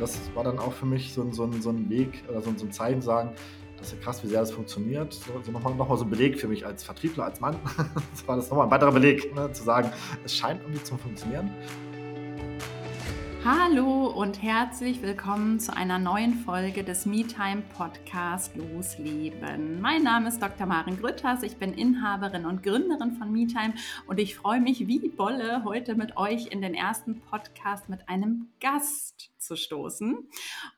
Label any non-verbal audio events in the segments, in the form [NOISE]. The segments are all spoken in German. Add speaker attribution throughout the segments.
Speaker 1: das war dann auch für mich so, so, so ein Weg oder so, so ein Zeichen sagen, das ist ja krass, wie sehr das funktioniert. So, so nochmal noch mal so ein Beleg für mich als Vertriebler, als Mann. [LAUGHS] das war das nochmal ein weiterer Beleg, ne, zu sagen, es scheint irgendwie zu funktionieren.
Speaker 2: Hallo und herzlich willkommen zu einer neuen Folge des MeTime Podcast Losleben. Mein Name ist Dr. Maren Grütters, ich bin Inhaberin und Gründerin von MeTime und ich freue mich wie Bolle, heute mit euch in den ersten Podcast mit einem Gast zu stoßen.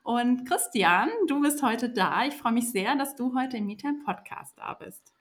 Speaker 2: Und Christian, du bist heute da. Ich freue mich sehr, dass du heute im MeTime Podcast da bist.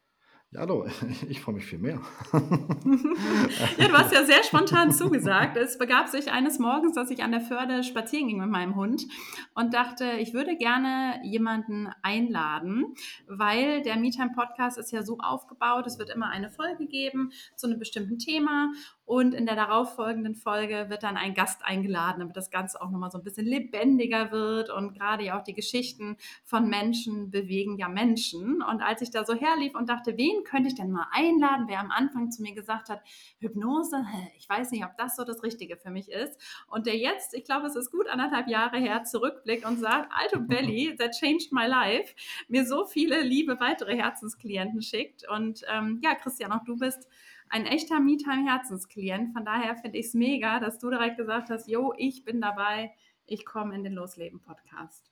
Speaker 1: Ja, hallo, [LAUGHS] ich freue mich viel mehr. [LAUGHS]
Speaker 2: ja, du hast ja sehr spontan zugesagt. Es begab sich eines Morgens, dass ich an der Förde spazieren ging mit meinem Hund und dachte, ich würde gerne jemanden einladen, weil der MeTime Podcast ist ja so aufgebaut, es wird immer eine Folge geben zu einem bestimmten Thema und in der darauffolgenden Folge wird dann ein Gast eingeladen, damit das Ganze auch nochmal so ein bisschen lebendiger wird. Und gerade ja auch die Geschichten von Menschen bewegen ja Menschen. Und als ich da so herlief und dachte, wen könnte ich denn mal einladen, wer am Anfang zu mir gesagt hat, Hypnose, ich weiß nicht, ob das so das Richtige für mich ist. Und der jetzt, ich glaube, es ist gut anderthalb Jahre her, zurückblickt und sagt, Alto Belly, [LAUGHS] that changed my life, mir so viele liebe weitere Herzensklienten schickt. Und ähm, ja, Christian, auch du bist ein echter MeTime-Herzensklient. Von daher finde ich es mega, dass du direkt gesagt hast, jo, ich bin dabei, ich komme in den Losleben-Podcast.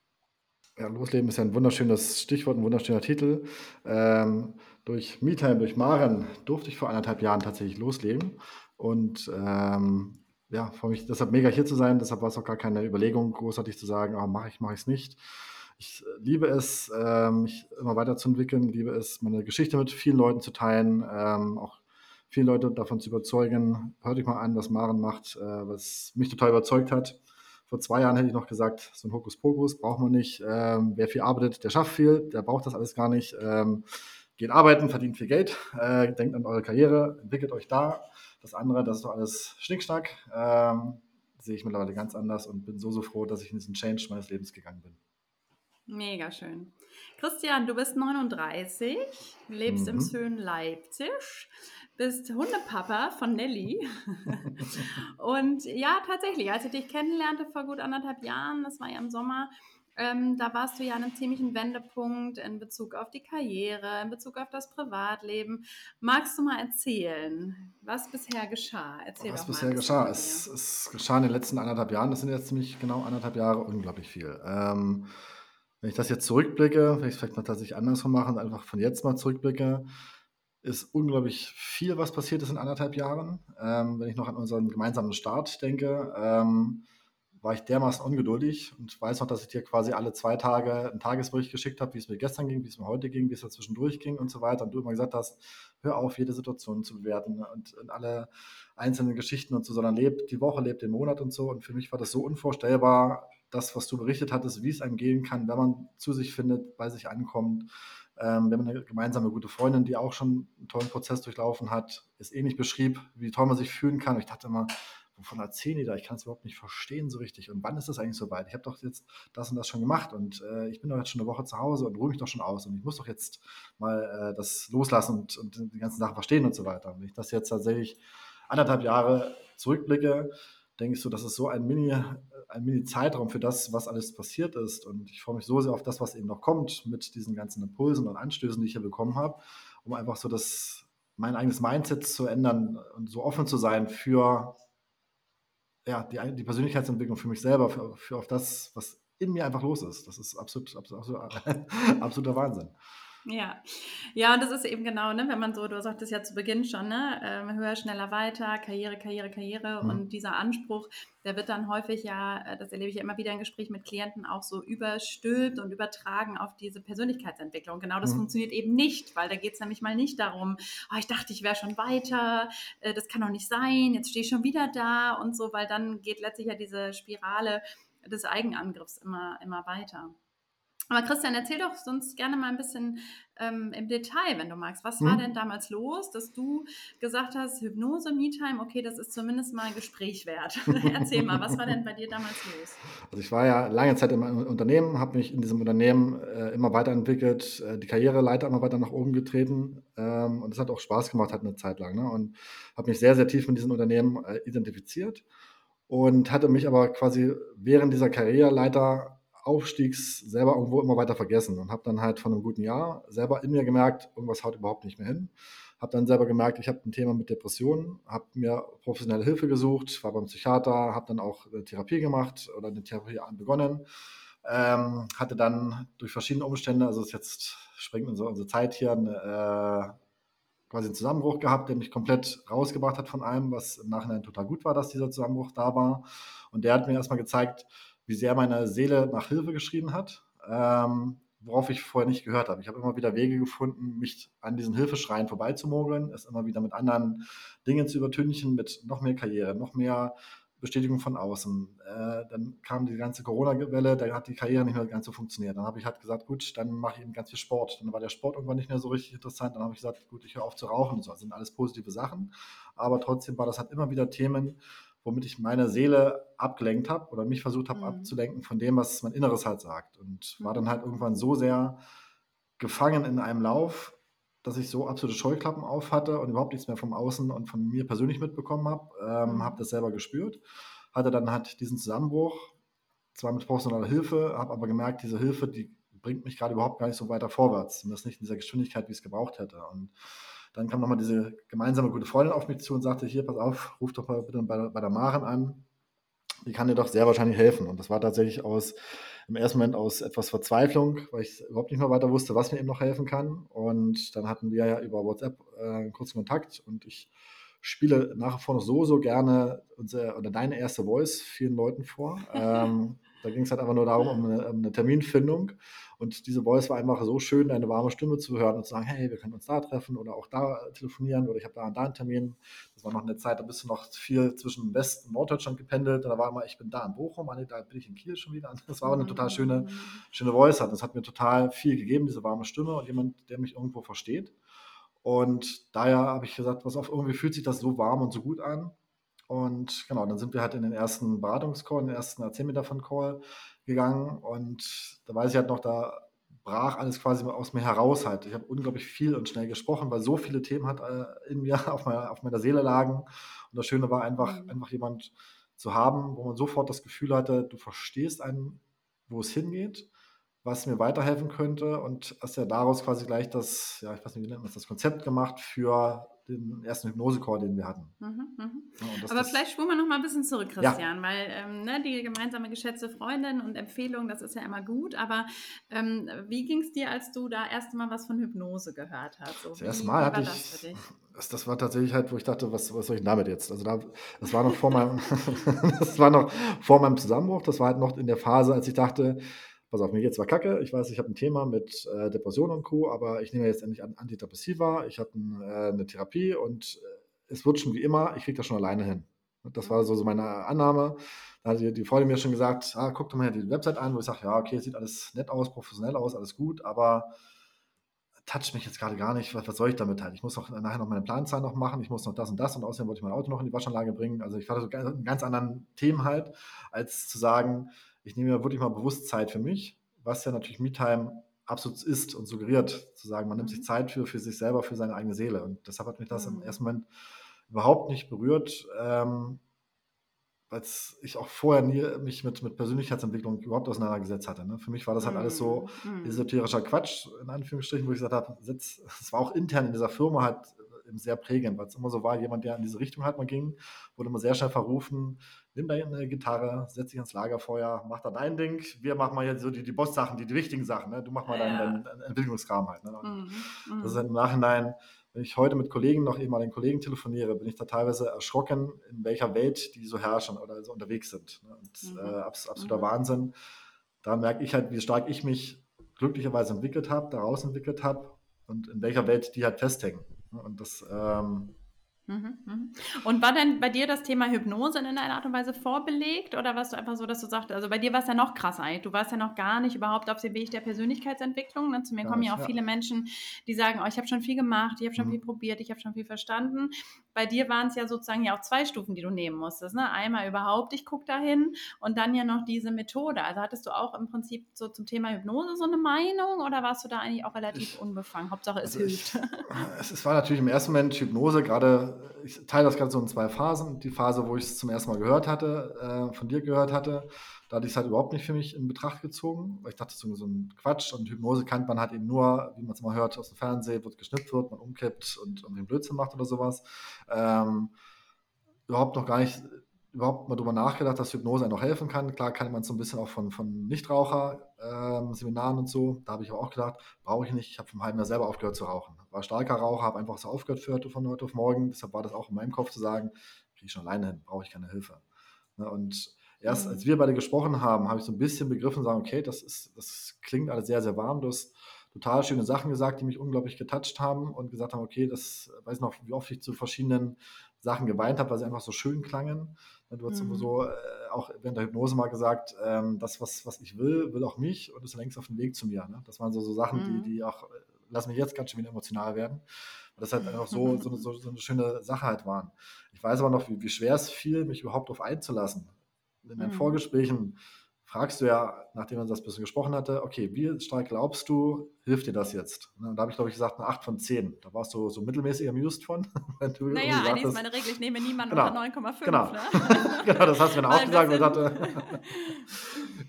Speaker 1: Ja, Losleben ist ja ein wunderschönes Stichwort, ein wunderschöner Titel. Ähm, durch MeTime, durch Maren durfte ich vor anderthalb Jahren tatsächlich losleben. Und ähm, ja, freue mich deshalb mega hier zu sein. Deshalb war es auch gar keine Überlegung, großartig zu sagen, oh, mache ich, mache ich es nicht. Ich liebe es, ähm, mich immer weiterzuentwickeln, liebe es, meine Geschichte mit vielen Leuten zu teilen, ähm, auch viele Leute davon zu überzeugen. Hört euch mal an, was Maren macht, äh, was mich total überzeugt hat. Vor zwei Jahren hätte ich noch gesagt, so ein Hokuspokus braucht man nicht. Ähm, wer viel arbeitet, der schafft viel, der braucht das alles gar nicht. Ähm, geht arbeiten, verdient viel Geld, äh, denkt an eure Karriere, entwickelt euch da. Das andere, das ist doch alles Schnickschnack. Ähm, sehe ich mittlerweile ganz anders und bin so, so froh, dass ich in diesen Change meines Lebens gegangen bin.
Speaker 2: Mega schön. Christian, du bist 39, lebst mhm. im schönen Leipzig bist Hundepapa von Nelly. [LAUGHS] und ja, tatsächlich, als ich dich kennenlernte vor gut anderthalb Jahren, das war ja im Sommer, ähm, da warst du ja an einem ziemlichen Wendepunkt in Bezug auf die Karriere, in Bezug auf das Privatleben. Magst du mal erzählen, was bisher geschah?
Speaker 1: Erzähl was bisher geschah? Es, es, geschah in den letzten anderthalb Jahren, das sind jetzt ziemlich genau anderthalb Jahre, unglaublich viel. Ähm, wenn ich das jetzt zurückblicke, wenn ich es vielleicht mal tatsächlich andersrum machen, einfach von jetzt mal zurückblicke, ist unglaublich viel, was passiert ist in anderthalb Jahren. Ähm, wenn ich noch an unseren gemeinsamen Start denke, ähm, war ich dermaßen ungeduldig und weiß noch, dass ich dir quasi alle zwei Tage einen Tagesbericht geschickt habe, wie es mir gestern ging, wie es mir heute ging, wie es dazwischendurch ging und so weiter. Und du immer gesagt hast, hör auf, jede Situation zu bewerten und, und alle einzelnen Geschichten und so, sondern lebt die Woche, lebt den Monat und so. Und für mich war das so unvorstellbar, das, was du berichtet hattest, wie es einem gehen kann, wenn man zu sich findet, bei sich ankommt ähm, wir haben eine gemeinsame gute Freundin, die auch schon einen tollen Prozess durchlaufen hat, es ähnlich beschrieb, wie toll man sich fühlen kann. Ich dachte immer, wovon erzählen die da? Ich kann es überhaupt nicht verstehen so richtig. Und wann ist das eigentlich so weit? Ich habe doch jetzt das und das schon gemacht und äh, ich bin doch jetzt schon eine Woche zu Hause und ruhe mich doch schon aus und ich muss doch jetzt mal äh, das loslassen und, und die ganzen Sachen verstehen und so weiter. Und wenn ich das jetzt tatsächlich anderthalb Jahre zurückblicke, denke ich so, das ist so ein Mini, ein Mini-Zeitraum für das, was alles passiert ist. Und ich freue mich so sehr auf das, was eben noch kommt mit diesen ganzen Impulsen und Anstößen, die ich hier bekommen habe, um einfach so das, mein eigenes Mindset zu ändern und so offen zu sein für ja, die, die Persönlichkeitsentwicklung für mich selber, für, für auf das, was in mir einfach los ist. Das ist absolut, absolut, absolut [LAUGHS] absoluter Wahnsinn.
Speaker 2: Ja, ja, und das ist eben genau, ne, wenn man so, du sagtest ja zu Beginn schon, ne, ähm, höher, schneller, weiter, Karriere, Karriere, Karriere mhm. und dieser Anspruch, der wird dann häufig ja, äh, das erlebe ich ja immer wieder in Gesprächen mit Klienten, auch so überstülpt und übertragen auf diese Persönlichkeitsentwicklung. Genau das mhm. funktioniert eben nicht, weil da geht es nämlich mal nicht darum, oh, ich dachte, ich wäre schon weiter, äh, das kann doch nicht sein, jetzt stehe ich schon wieder da und so, weil dann geht letztlich ja diese Spirale des Eigenangriffs immer, immer weiter. Aber Christian, erzähl doch sonst gerne mal ein bisschen ähm, im Detail, wenn du magst. Was war hm. denn damals los, dass du gesagt hast, Hypnose, Me-Time, okay, das ist zumindest mal ein Gespräch wert. [LAUGHS] erzähl mal, was war denn bei dir damals los?
Speaker 1: Also ich war ja lange Zeit im Unternehmen, habe mich in diesem Unternehmen äh, immer weiterentwickelt, äh, die Karriereleiter immer weiter nach oben getreten ähm, und es hat auch Spaß gemacht, hat eine Zeit lang. Ne? Und habe mich sehr, sehr tief mit diesem Unternehmen äh, identifiziert und hatte mich aber quasi während dieser Karriereleiter Aufstiegs selber irgendwo immer weiter vergessen und habe dann halt von einem guten Jahr selber in mir gemerkt, irgendwas haut überhaupt nicht mehr hin. Habe dann selber gemerkt, ich habe ein Thema mit Depressionen, habe mir professionelle Hilfe gesucht, war beim Psychiater, habe dann auch Therapie gemacht oder eine Therapie begonnen. Ähm, hatte dann durch verschiedene Umstände, also es jetzt springt unsere, unsere Zeit hier, eine, äh, quasi einen Zusammenbruch gehabt, der mich komplett rausgebracht hat von allem, was im Nachhinein total gut war, dass dieser Zusammenbruch da war. Und der hat mir erstmal gezeigt, wie sehr meine Seele nach Hilfe geschrien hat. Ähm, worauf ich vorher nicht gehört habe. Ich habe immer wieder Wege gefunden, mich an diesen Hilfeschreien vorbeizumogeln, es immer wieder mit anderen Dingen zu übertünchen, mit noch mehr Karriere, noch mehr Bestätigung von außen. Äh, dann kam die ganze Corona-Welle, da hat die Karriere nicht mehr ganz so funktioniert. Dann habe ich halt gesagt, gut, dann mache ich eben ganz viel Sport. Dann war der Sport irgendwann nicht mehr so richtig interessant. Dann habe ich gesagt, gut, ich höre auf zu rauchen. Das sind alles positive Sachen. Aber trotzdem war das halt immer wieder Themen, womit ich meine Seele abgelenkt habe oder mich versucht habe mhm. abzulenken von dem, was mein Inneres halt sagt. Und war dann mhm. halt irgendwann so sehr gefangen in einem Lauf, dass ich so absolute Scheuklappen auf hatte und überhaupt nichts mehr vom Außen und von mir persönlich mitbekommen habe. Ähm, mhm. habe das selber gespürt, hatte dann halt diesen Zusammenbruch, zwar mit professioneller Hilfe, habe aber gemerkt, diese Hilfe, die bringt mich gerade überhaupt gar nicht so weiter vorwärts. Zumindest nicht in dieser Geschwindigkeit, wie ich es gebraucht hätte. Und dann kam nochmal diese gemeinsame gute Freundin auf mich zu und sagte, hier, pass auf, ruf doch mal bitte bei, bei der Maren an. Die kann dir doch sehr wahrscheinlich helfen. Und das war tatsächlich aus, im ersten Moment aus etwas Verzweiflung, weil ich überhaupt nicht mehr weiter wusste, was mir eben noch helfen kann. Und dann hatten wir ja über WhatsApp äh, einen kurzen Kontakt und ich spiele nach wie vor noch so, so gerne unsere, oder deine erste Voice vielen Leuten vor. [LAUGHS] ähm, da ging es halt einfach nur darum, um eine, um eine, Terminfindung. Und diese Voice war einfach so schön, deine warme Stimme zu hören und zu sagen, hey, wir können uns da treffen oder auch da telefonieren oder ich habe da und da einen Termin. Das war noch eine Zeit, da bist du noch viel zwischen West- und Norddeutschland gependelt. Da war immer, ich bin da in Bochum, da bin ich in Kiel schon wieder. [LAUGHS] Das war eine total schöne, schöne Voice. Das hat mir total viel gegeben, diese warme Stimme und jemand, der mich irgendwo versteht. Und daher habe ich gesagt, was auf, irgendwie fühlt sich das so warm und so gut an. Und genau, dann sind wir halt in den ersten Beratungscall, in den ersten Erzähl davon Call gegangen. Und da weiß ich halt noch, da brach alles quasi aus mir heraus halt. Ich habe unglaublich viel und schnell gesprochen, weil so viele Themen halt äh, in mir [LAUGHS] auf meiner, auf meiner Seele lagen. Und das Schöne war einfach, mhm. einfach jemand zu haben, wo man sofort das Gefühl hatte, du verstehst einen, wo es hingeht, was mir weiterhelfen könnte und hast ja daraus quasi gleich das, ja, ich weiß nicht, wie nennt man das, das Konzept gemacht für den ersten Hypnose-Call, den wir hatten. Mhm,
Speaker 2: mh. ja, das, Aber das, vielleicht spulen wir noch mal ein bisschen zurück, Christian, ja. weil ähm, ne, die gemeinsame geschätzte Freundin und Empfehlung, das ist ja immer gut. Aber ähm, wie ging es dir, als du da erst mal was von Hypnose gehört hast? So,
Speaker 1: das erste Mal hatte ich, das, das, war tatsächlich halt, wo ich dachte, was, was soll ich damit jetzt? Also da, das war noch vor meinem, [LAUGHS] das war noch vor meinem Zusammenbruch. Das war halt noch in der Phase, als ich dachte, pass auf, mir geht zwar kacke, ich weiß, ich habe ein Thema mit äh, Depression und Co., aber ich nehme jetzt endlich an Antidepressiva, ich habe ein, äh, eine Therapie und äh, es wird schon wie immer, ich kriege das schon alleine hin. Das war so, so meine Annahme. Da hat die, die Freundin mir schon gesagt, ah, guck doch mal die Website an, wo ich sage, ja, okay, sieht alles nett aus, professionell aus, alles gut, aber toucht mich jetzt gerade gar nicht, was, was soll ich damit halt? Ich muss auch nachher noch meine Planzahl noch machen, ich muss noch das und das und außerdem wollte ich mein Auto noch in die Waschanlage bringen. Also ich hatte so ganz, ganz anderen Themen halt, als zu sagen, ich nehme mir wirklich mal bewusst Zeit für mich, was ja natürlich MeTime absolut ist und suggeriert, zu sagen, man nimmt sich mhm. Zeit für, für sich selber, für seine eigene Seele. Und deshalb hat mich das mhm. im ersten Moment überhaupt nicht berührt, ähm, weil ich auch vorher nie mich mit, mit Persönlichkeitsentwicklung überhaupt auseinandergesetzt hatte. Ne? Für mich war das halt alles so mhm. mhm. esoterischer Quatsch, in Anführungsstrichen, wo ich gesagt habe, [LAUGHS] es war auch intern in dieser Firma halt sehr prägend, weil es immer so war, jemand, der in diese Richtung halt mal ging, wurde immer sehr schnell verrufen, nimm da eine Gitarre, setz dich ans Lagerfeuer, mach da dein Ding, wir machen mal jetzt so die, die Boss-Sachen, die, die wichtigen Sachen, ne? du mach mal ja. deinen, deinen Entwicklungskram halt. Ne? Mhm. Das ist halt im Nachhinein, wenn ich heute mit Kollegen noch eben mal den Kollegen telefoniere, bin ich da teilweise erschrocken, in welcher Welt die so herrschen oder so unterwegs sind. Ne? Und, mhm. äh, absoluter mhm. Wahnsinn. Da merke ich halt, wie stark ich mich glücklicherweise entwickelt habe, daraus entwickelt habe und in welcher Welt die halt festhängen. Und das, ähm.
Speaker 2: Und war denn bei dir das Thema Hypnose in einer Art und Weise vorbelegt oder warst du einfach so, dass du sagst, also bei dir war es ja noch krasser, du warst ja noch gar nicht überhaupt auf dem Weg der Persönlichkeitsentwicklung. Ne? Zu mir ja, kommen ja auch ja. viele Menschen, die sagen, oh, ich habe schon viel gemacht, ich habe schon mhm. viel probiert, ich habe schon viel verstanden. Bei dir waren es ja sozusagen ja auch zwei Stufen, die du nehmen musstest. Ne? Einmal überhaupt, ich gucke dahin und dann ja noch diese Methode. Also hattest du auch im Prinzip so zum Thema Hypnose so eine Meinung oder warst du da eigentlich auch relativ ich, unbefangen? Hauptsache es also hilft. [LAUGHS]
Speaker 1: Ich, es war natürlich im ersten Moment Hypnose, gerade ich teile das Ganze in zwei Phasen. Die Phase, wo ich es zum ersten Mal gehört hatte, äh, von dir gehört hatte, da hatte ich es halt überhaupt nicht für mich in Betracht gezogen, weil ich dachte, so, so ein Quatsch und Hypnose kennt man halt eben nur, wie man es mal hört aus dem Fernsehen, es geschnippt wird, man umkippt und irgendwie Blödsinn macht oder sowas. Ähm, überhaupt noch gar nicht überhaupt mal drüber nachgedacht, dass Hypnose auch helfen kann. Klar kann man so ein bisschen auch von, von Nichtraucher-Seminaren ähm, und so. Da habe ich aber auch gedacht, brauche ich nicht. Ich habe vom halben Jahr selber aufgehört zu rauchen. War starker Raucher, habe einfach so aufgehört für von heute auf morgen. Deshalb war das auch in meinem Kopf zu sagen, kriege ich schon alleine hin, brauche ich keine Hilfe. Ne, und erst mhm. als wir beide gesprochen haben, habe ich so ein bisschen begriffen und sagen, okay, das, ist, das klingt alles sehr, sehr warm. Du hast total schöne Sachen gesagt, die mich unglaublich getoucht haben und gesagt haben, okay, das weiß ich noch, wie oft ich zu verschiedenen Sachen geweint habe, weil sie einfach so schön klangen. Du hast mhm. sowieso äh, auch während der Hypnose mal gesagt, ähm, das, was, was ich will, will auch mich und ist längst auf dem Weg zu mir. Ne? Das waren so, so Sachen, mhm. die, die auch, äh, lassen mich jetzt ganz schön wieder emotional werden. Weil das halt einfach so, [LAUGHS] so, so, so, eine schöne Sache halt waren. Ich weiß aber noch, wie, wie schwer es fiel, mich überhaupt darauf einzulassen. In den mhm. Vorgesprächen fragst du ja, nachdem man das ein bisschen gesprochen hatte, okay, wie stark glaubst du, hilft dir das jetzt? Und da habe ich, glaube ich, gesagt, eine 8 von 10. Da warst du so mittelmäßig amused von. [LAUGHS]
Speaker 2: Du naja, eigentlich ist meine Regel, ich nehme niemanden genau. unter 9,5.
Speaker 1: Genau. Ne? [LAUGHS] [LAUGHS] genau, das hast du mir auch gesagt. Und dachte,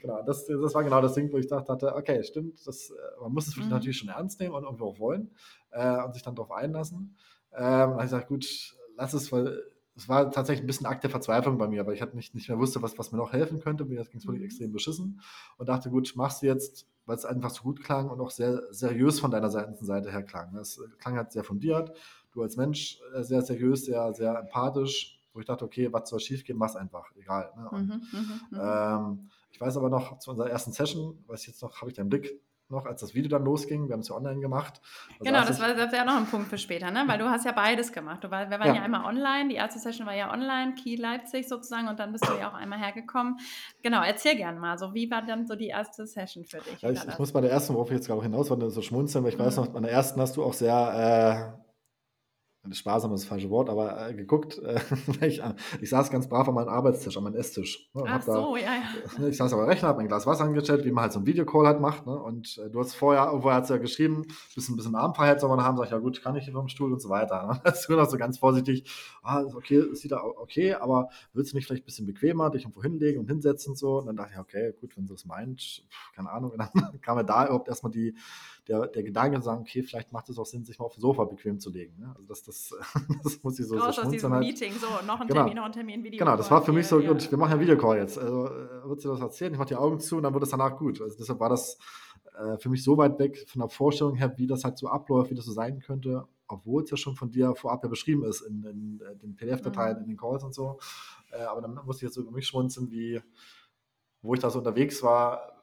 Speaker 1: genau, das, das war genau das Ding, wo ich dachte, okay, stimmt, das, äh, man muss es mhm. natürlich schon ernst nehmen und irgendwie auch wollen äh, und sich dann darauf einlassen. Ähm, habe ich gesagt, gut, lass es, weil es war tatsächlich ein bisschen Akt der Verzweiflung bei mir, weil ich halt nicht, nicht mehr wusste, was, was mir noch helfen könnte. Mir ging es wirklich mhm. extrem beschissen und dachte, gut, machst du jetzt, weil es einfach so gut klang und auch sehr seriös von deiner Seite her klang. Es klang halt sehr fundiert. Du als Mensch äh, sehr seriös, sehr, sehr empathisch, wo ich dachte, okay, was soll schief gehen, mach's einfach, egal. Ne? Und, mhm, mhm, mhm. ähm, ich weiß aber noch, zu unserer ersten Session, weiß ich jetzt noch, habe ich deinen Blick noch, als das Video dann losging. Wir haben es ja online gemacht.
Speaker 2: Da genau, das war, das war noch ein Punkt für später, ne? weil du hast ja beides gemacht. Du war, wir waren ja. ja einmal online, die erste Session war ja online, Key Leipzig sozusagen und dann bist du ja auch einmal hergekommen. Genau, erzähl gerne mal, so wie war dann so die erste Session für dich?
Speaker 1: Ja, ich, ich muss bei der ersten, worauf ich jetzt gerade hinaus wollte, so schmunzeln, weil ich mhm. weiß noch, bei der ersten hast du auch sehr... Äh, sparsam ist das falsche Wort, aber äh, geguckt, äh, [LAUGHS] ich, äh, ich, saß ganz brav an meinem Arbeitstisch, an meinem Esstisch.
Speaker 2: Ne, Ach so, da, ja,
Speaker 1: ja. [LAUGHS] Ich saß am Rechner, habe mein Glas Wasser angestellt, wie man halt so einen Videocall halt macht. Ne? Und äh, du hast vorher, irgendwo hat ja geschrieben, bisschen, bisschen Abendfreiheit soll man haben. Sag ich, ja gut, kann ich hier vom Stuhl und so weiter. Ne? [LAUGHS] Das ist noch so ganz vorsichtig, ah, okay, sieht da okay, aber willst du nicht vielleicht ein bisschen bequemer dich irgendwo hinlegen und hinsetzen und so? Und dann dachte ich, okay, gut, wenn sie es meint, keine Ahnung. Und dann kam mir da überhaupt erstmal die, der, der Gedanke zu sagen, okay, vielleicht macht es auch Sinn, sich mal auf dem Sofa bequem zu legen. Ne? Also das, das, [LAUGHS] das muss ich so,
Speaker 2: Raus so aus diesem halt. Meeting, so, noch ein genau. Termin, noch ein Termin, Video.
Speaker 1: Genau, das war für mich so, ja. gut, wir machen einen Videocall jetzt. Also äh, wird sie das erzählen, ich mache die Augen zu und dann wird es danach gut. Also deshalb war das äh, für mich so weit weg von der Vorstellung her, wie das halt so abläuft, wie das so sein könnte, obwohl es ja schon von dir vorab ja beschrieben ist in, in, in den PDF-Dateien, mhm. in den Calls und so. Äh, aber dann musste ich jetzt so über mich schmunzeln, wie wo ich da so unterwegs war,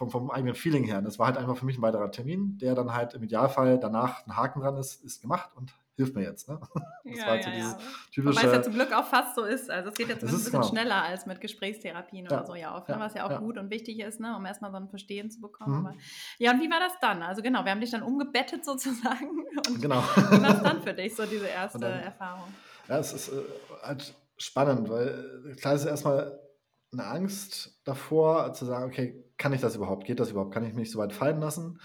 Speaker 1: vom, vom eigenen Feeling her. Das war halt einfach für mich ein weiterer Termin, der dann halt im Idealfall danach ein Haken dran ist, ist gemacht und hilft mir jetzt. Ne? [LAUGHS]
Speaker 2: Das ja, war halt so ja, dieses ja. typische. Wobei es ja zum Glück auch fast so ist. Also es geht jetzt ein bisschen genau. schneller als mit Gesprächstherapien oder so ja oft, ne? was ja auch gut und wichtig ist, ne? um erstmal so ein Verstehen zu bekommen. Mhm. Ja, und wie war das dann? Also genau, wir haben dich dann umgebettet [LAUGHS] sozusagen. Und
Speaker 1: genau.
Speaker 2: Wie war es dann für dich, so diese [LAUGHS] erste dann, Erfahrung?
Speaker 1: Ja, es ist äh, halt spannend, weil äh, klar ist erstmal eine Angst davor, zu sagen, okay, kann ich das überhaupt? Geht das überhaupt? Kann ich mich so weit fallen lassen?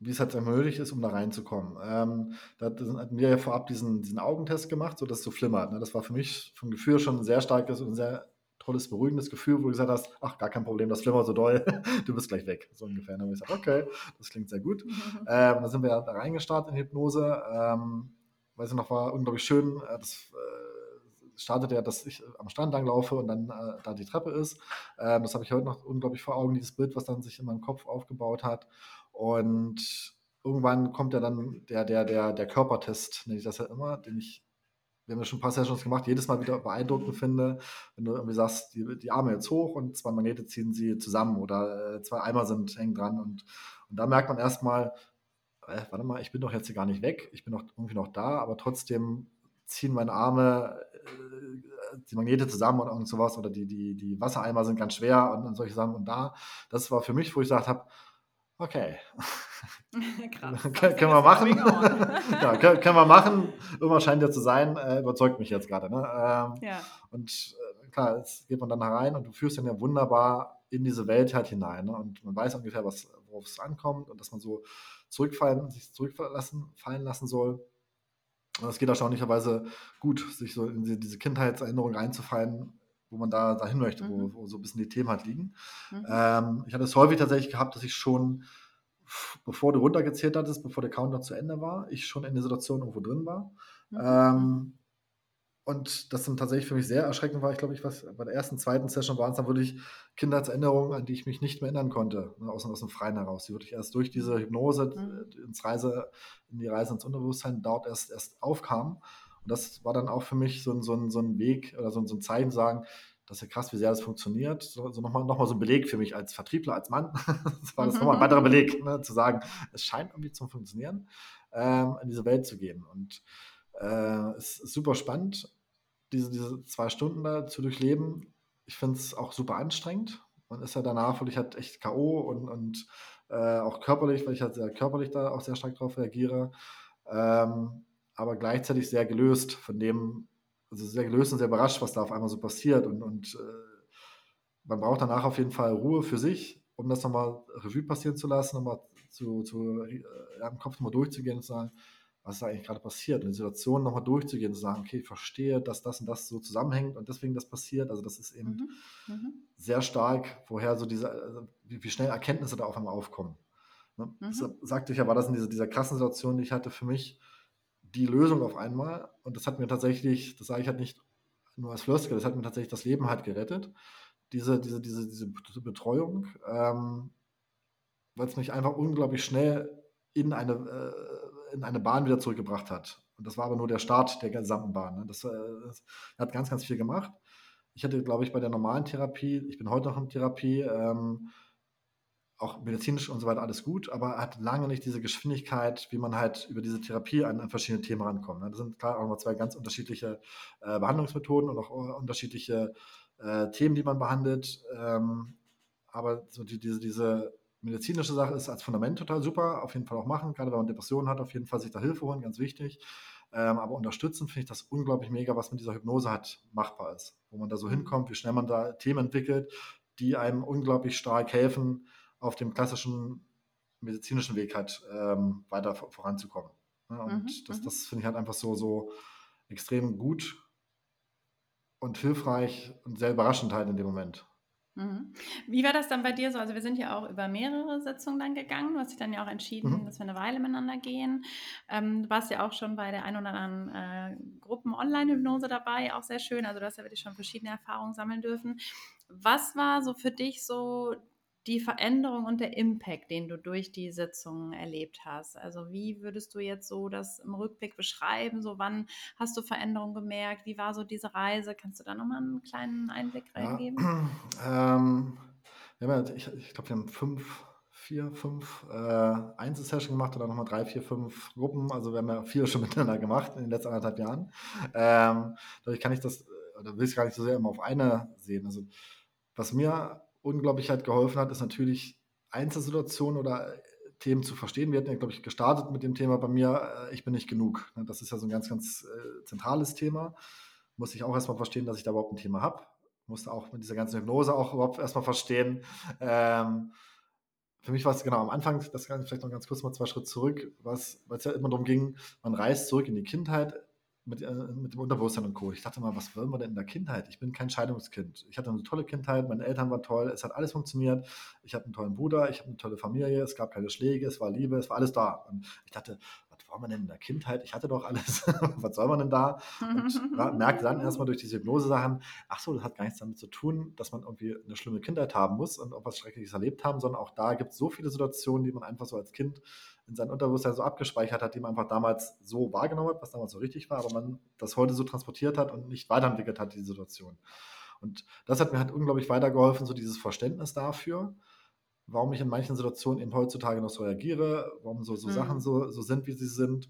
Speaker 1: Wie es halt möglich ist, um da reinzukommen. Ähm, da hatten wir ja vorab diesen, diesen Augentest gemacht, sodass es so flimmert. Ne? Das war für mich vom Gefühl schon ein sehr starkes und sehr tolles, beruhigendes Gefühl, wo du gesagt hast, ach, gar kein Problem, das flimmert so doll, [LAUGHS] du bist gleich weg. So ungefähr. Dann habe ich gesagt, okay, das klingt sehr gut. Mhm. Ähm, dann sind wir da reingestartet in Hypnose. Ähm, weiß ich noch, war unglaublich schön. Äh, das äh, startet ja, dass ich äh, am Strand lang laufe und dann äh, da die Treppe ist. Ähm, das habe ich heute noch unglaublich vor Augen, dieses Bild, was dann sich in meinem Kopf aufgebaut hat. Und irgendwann kommt ja dann der, der, der, der Körpertest, nenne ich das ja immer, den ich, wir haben ja schon ein paar Sessions gemacht, jedes Mal wieder beeindruckend finde, wenn du irgendwie sagst, die, die Arme jetzt hoch und zwei Magnete ziehen sie zusammen oder äh, zwei Eimer sind hängen dran und, und da merkt man erstmal, äh, warte mal, ich bin doch jetzt hier gar nicht weg, ich bin doch irgendwie noch da, aber trotzdem ziehen meine Arme die Magnete zusammen und, und sowas oder die, die, die Wassereimer sind ganz schwer und, und solche Sachen. Und da, das war für mich, wo ich gesagt habe, okay. [LAUGHS] Krass, können wir machen. [LAUGHS] ja, können, können, wir machen. Irgendwas scheint ja zu sein. Äh, überzeugt mich jetzt gerade. Ne? Ähm, ja. Und äh, klar, jetzt geht man dann herein und du führst dann ja wunderbar in diese Welt halt hinein. Ne? Und man weiß ungefähr, worauf es ankommt und dass man so zurückfallen, sich zurückfallen lassen, fallen lassen soll. Es geht erstaunlicherweise gut, sich so in diese Kindheitserinnerung reinzufallen, wo man da dahin möchte, mhm. wo, wo, so ein bisschen die Themen halt liegen. Mhm. Ähm, ich hatte es häufig tatsächlich gehabt, dass ich schon, bevor du runtergezählt hattest, bevor der Countdown zu Ende war, ich schon in der Situation irgendwo drin war. Mhm. Ähm, und das dann tatsächlich für mich sehr erschreckend war. Ich glaube, ich was bei der ersten, zweiten Session waren es dann wirklich Kindheitserinnerungen, an die ich mich nicht mehr erinnern konnte, ne, aus, aus dem Freien heraus. Die wirklich erst durch diese Hypnose mhm. Äh, ins Reise, in die Reise ins Unterbewusstsein dort erst, erst aufkamen. Und das war dann auch für mich so ein, so ein, so ein Weg oder so ein, so ein Zeichen, sagen, das ist ja krass, wie sehr das funktioniert. So, so nochmal noch mal so ein Beleg für mich als Vertriebler, als Mann. [LAUGHS] das war das mhm. nochmal ein weiterer Beleg, ne, zu sagen, es scheint irgendwie zu funktionieren, ähm, in diese Welt zu gehen. Und äh, es ist super spannend diese, diese zwei Stunden da zu durchleben. Ich finde es auch super anstrengend. Man ist ja danach wirklich halt echt K.O. und, und äh, auch körperlich, weil ich halt sehr körperlich da auch sehr stark drauf reagiere. Ähm, aber gleichzeitig sehr gelöst von dem, also sehr gelöst und sehr überrascht, was da auf einmal so passiert. Und, und äh, man braucht danach auf jeden Fall Ruhe für sich, um das nochmal Revue passieren zu lassen, nochmal zu, zu, äh, im Kopf nochmal durchzugehen und zu sagen, was ist eigentlich gerade passiert und die Situation nochmal durchzugehen und zu sagen, okay, ich verstehe, dass das und das so zusammenhängt und deswegen das passiert. Also das ist eben mhm. Mhm. sehr stark, woher so diese, also wie, schnell Erkenntnisse da auf einmal aufkommen. Ne? Mhm. sagte ich ja, war das in dieser, dieser krassen Situation, die ich hatte, für mich die Lösung auf einmal und das hat mir tatsächlich, das sage ich halt nicht nur als Floskel, das hat mir tatsächlich das Leben halt gerettet, diese, diese, diese, diese Betreuung, ähm, weil es mich einfach unglaublich schnell in eine äh, in eine Bahn wieder zurückgebracht hat. Und das war aber nur der Start der gesamten Bahn. Ne? Das, äh, das, hat ganz, ganz viel gemacht. Ich hatte, glaube ich, bei der normalen Therapie, ich bin heute noch in Therapie, ähm, auch medizinisch und so weiter alles gut, aber hat lange nicht diese Geschwindigkeit, wie man halt über diese Therapie an, an verschiedene Themen rankommt. Ne? Das sind klar auch mal zwei ganz unterschiedliche äh, Behandlungsmethoden und auch äh, unterschiedliche äh, Themen, die man behandelt. Ähm, aber so die, diese, diese medizinische Sache ist als Fundament total super, auf jeden Fall auch machen, gerade wenn man Depressionen hat, auf jeden Fall sich da Hilfe holen, ganz wichtig. Ähm, aber unterstützen finde ich das unglaublich mega, was mit dieser Hypnose halt machbar ist. Wo man da so mhm. hinkommt, wie schnell man da Themen entwickelt, die einem unglaublich stark helfen, auf dem klassischen medizinischen Weg halt ähm, weiter voranzukommen. Ja, und mhm, das, mhm. das finde ich halt einfach so, so extrem gut und hilfreich und sehr überraschend halt in dem Moment.
Speaker 2: Mhm. Wie war das dann bei dir so? Also wir sind ja auch über mehrere Sitzungen dann gegangen. Du hast dich dann ja auch entschieden, mhm. dass wir eine Weile miteinander gehen. Ähm, du warst ja auch schon bei der ein oder anderen äh, Gruppen-Online-Hypnose dabei, auch sehr schön. Also du hast ja wirklich schon verschiedene Erfahrungen sammeln dürfen. Was war so für dich so die Veränderung und der Impact, den du durch die Sitzung erlebt hast? Also wie würdest du jetzt so das im Rückblick beschreiben? So wann hast du Veränderungen gemerkt? Wie war so diese Reise? Kannst du da nochmal einen kleinen Einblick reingeben?
Speaker 1: Ja, [CLEARS THROAT] ähm, ja, ich, ich glaube, wir haben fünf, vier, fünf äh, Einzelsessions gemacht oder nochmal drei, vier, fünf Gruppen. Also wir haben ja viele schon [LAUGHS] miteinander gemacht in den letzten anderthalb Jahren. Ähm, dadurch kann ich das, oder will ich gar nicht so sehr immer auf eine sehen. Also was mir unglaublich halt geholfen hat, ist natürlich Einzelsituationen oder äh, Themen zu verstehen. Wir hatten ja, glaube ich, gestartet mit dem Thema bei mir, äh, ich bin nicht genug. Ne, das ist ja so ein ganz, ganz äh, zentrales Thema. Muss ich auch erstmal verstehen, dass ich da überhaupt ein Thema habe. Musste auch mit dieser ganzen Hypnose auch überhaupt erstmal verstehen. Ähm, für mich war es genau am Anfang, das kann ich vielleicht noch ganz kurz mal zwei Schritte zurück, weil es ja immer darum ging, man reist zurück in die Kindheit, mit, äh, mit dem Unterbewusstsein und Co. Ich dachte mal, was wollen wir denn in der Kindheit? Ich bin kein Scheidungskind. Ich hatte eine tolle Kindheit, meine Eltern waren toll, es hat alles funktioniert. Ich habe einen tollen Bruder, ich habe eine tolle Familie, es gab keine Schläge, es war Liebe, es war alles da. Und ich dachte, was war man denn in der Kindheit? Ich hatte doch alles. [LAUGHS] was soll man denn da? Und merkte dann erstmal durch diese Hypnose-Sachen, ach so, das hat gar nichts damit zu tun, dass man irgendwie eine schlimme Kindheit haben muss und auch was Schreckliches erlebt haben, sondern auch da gibt es so viele Situationen, die man einfach so als Kind in sein Unterbewusstsein so abgespeichert hat, die man einfach damals so wahrgenommen hat, was damals so richtig war, aber man das heute so transportiert hat und nicht weiterentwickelt hat, die Situation. Und das hat mir halt unglaublich weitergeholfen, so dieses Verständnis dafür, warum ich in manchen Situationen eben heutzutage noch so reagiere, warum so, so mhm. Sachen so, so sind, wie sie sind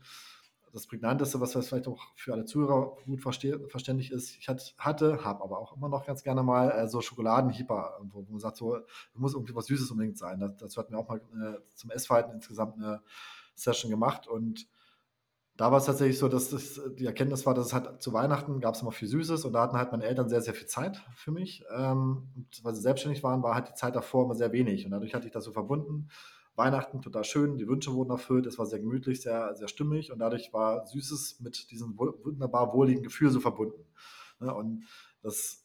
Speaker 1: das Prägnanteste, was vielleicht auch für alle Zuhörer gut verständlich ist, ich hatte, habe aber auch immer noch ganz gerne mal äh, so Schokoladenhieper, wo, wo man sagt, so, muss irgendwie was Süßes unbedingt sein. Das, dazu hatten wir auch mal äh, zum Essverhalten insgesamt eine Session gemacht und da war es tatsächlich so, dass das, die Erkenntnis war, dass es halt zu Weihnachten gab es immer viel Süßes und da hatten halt meine Eltern sehr, sehr viel Zeit für mich. Ähm, und weil sie selbstständig waren, war halt die Zeit davor immer sehr wenig und dadurch hatte ich das so verbunden Weihnachten total schön, die Wünsche wurden erfüllt, es war sehr gemütlich, sehr, sehr stimmig und dadurch war Süßes mit diesem wunderbar wohligen Gefühl so verbunden. Ne? Und das,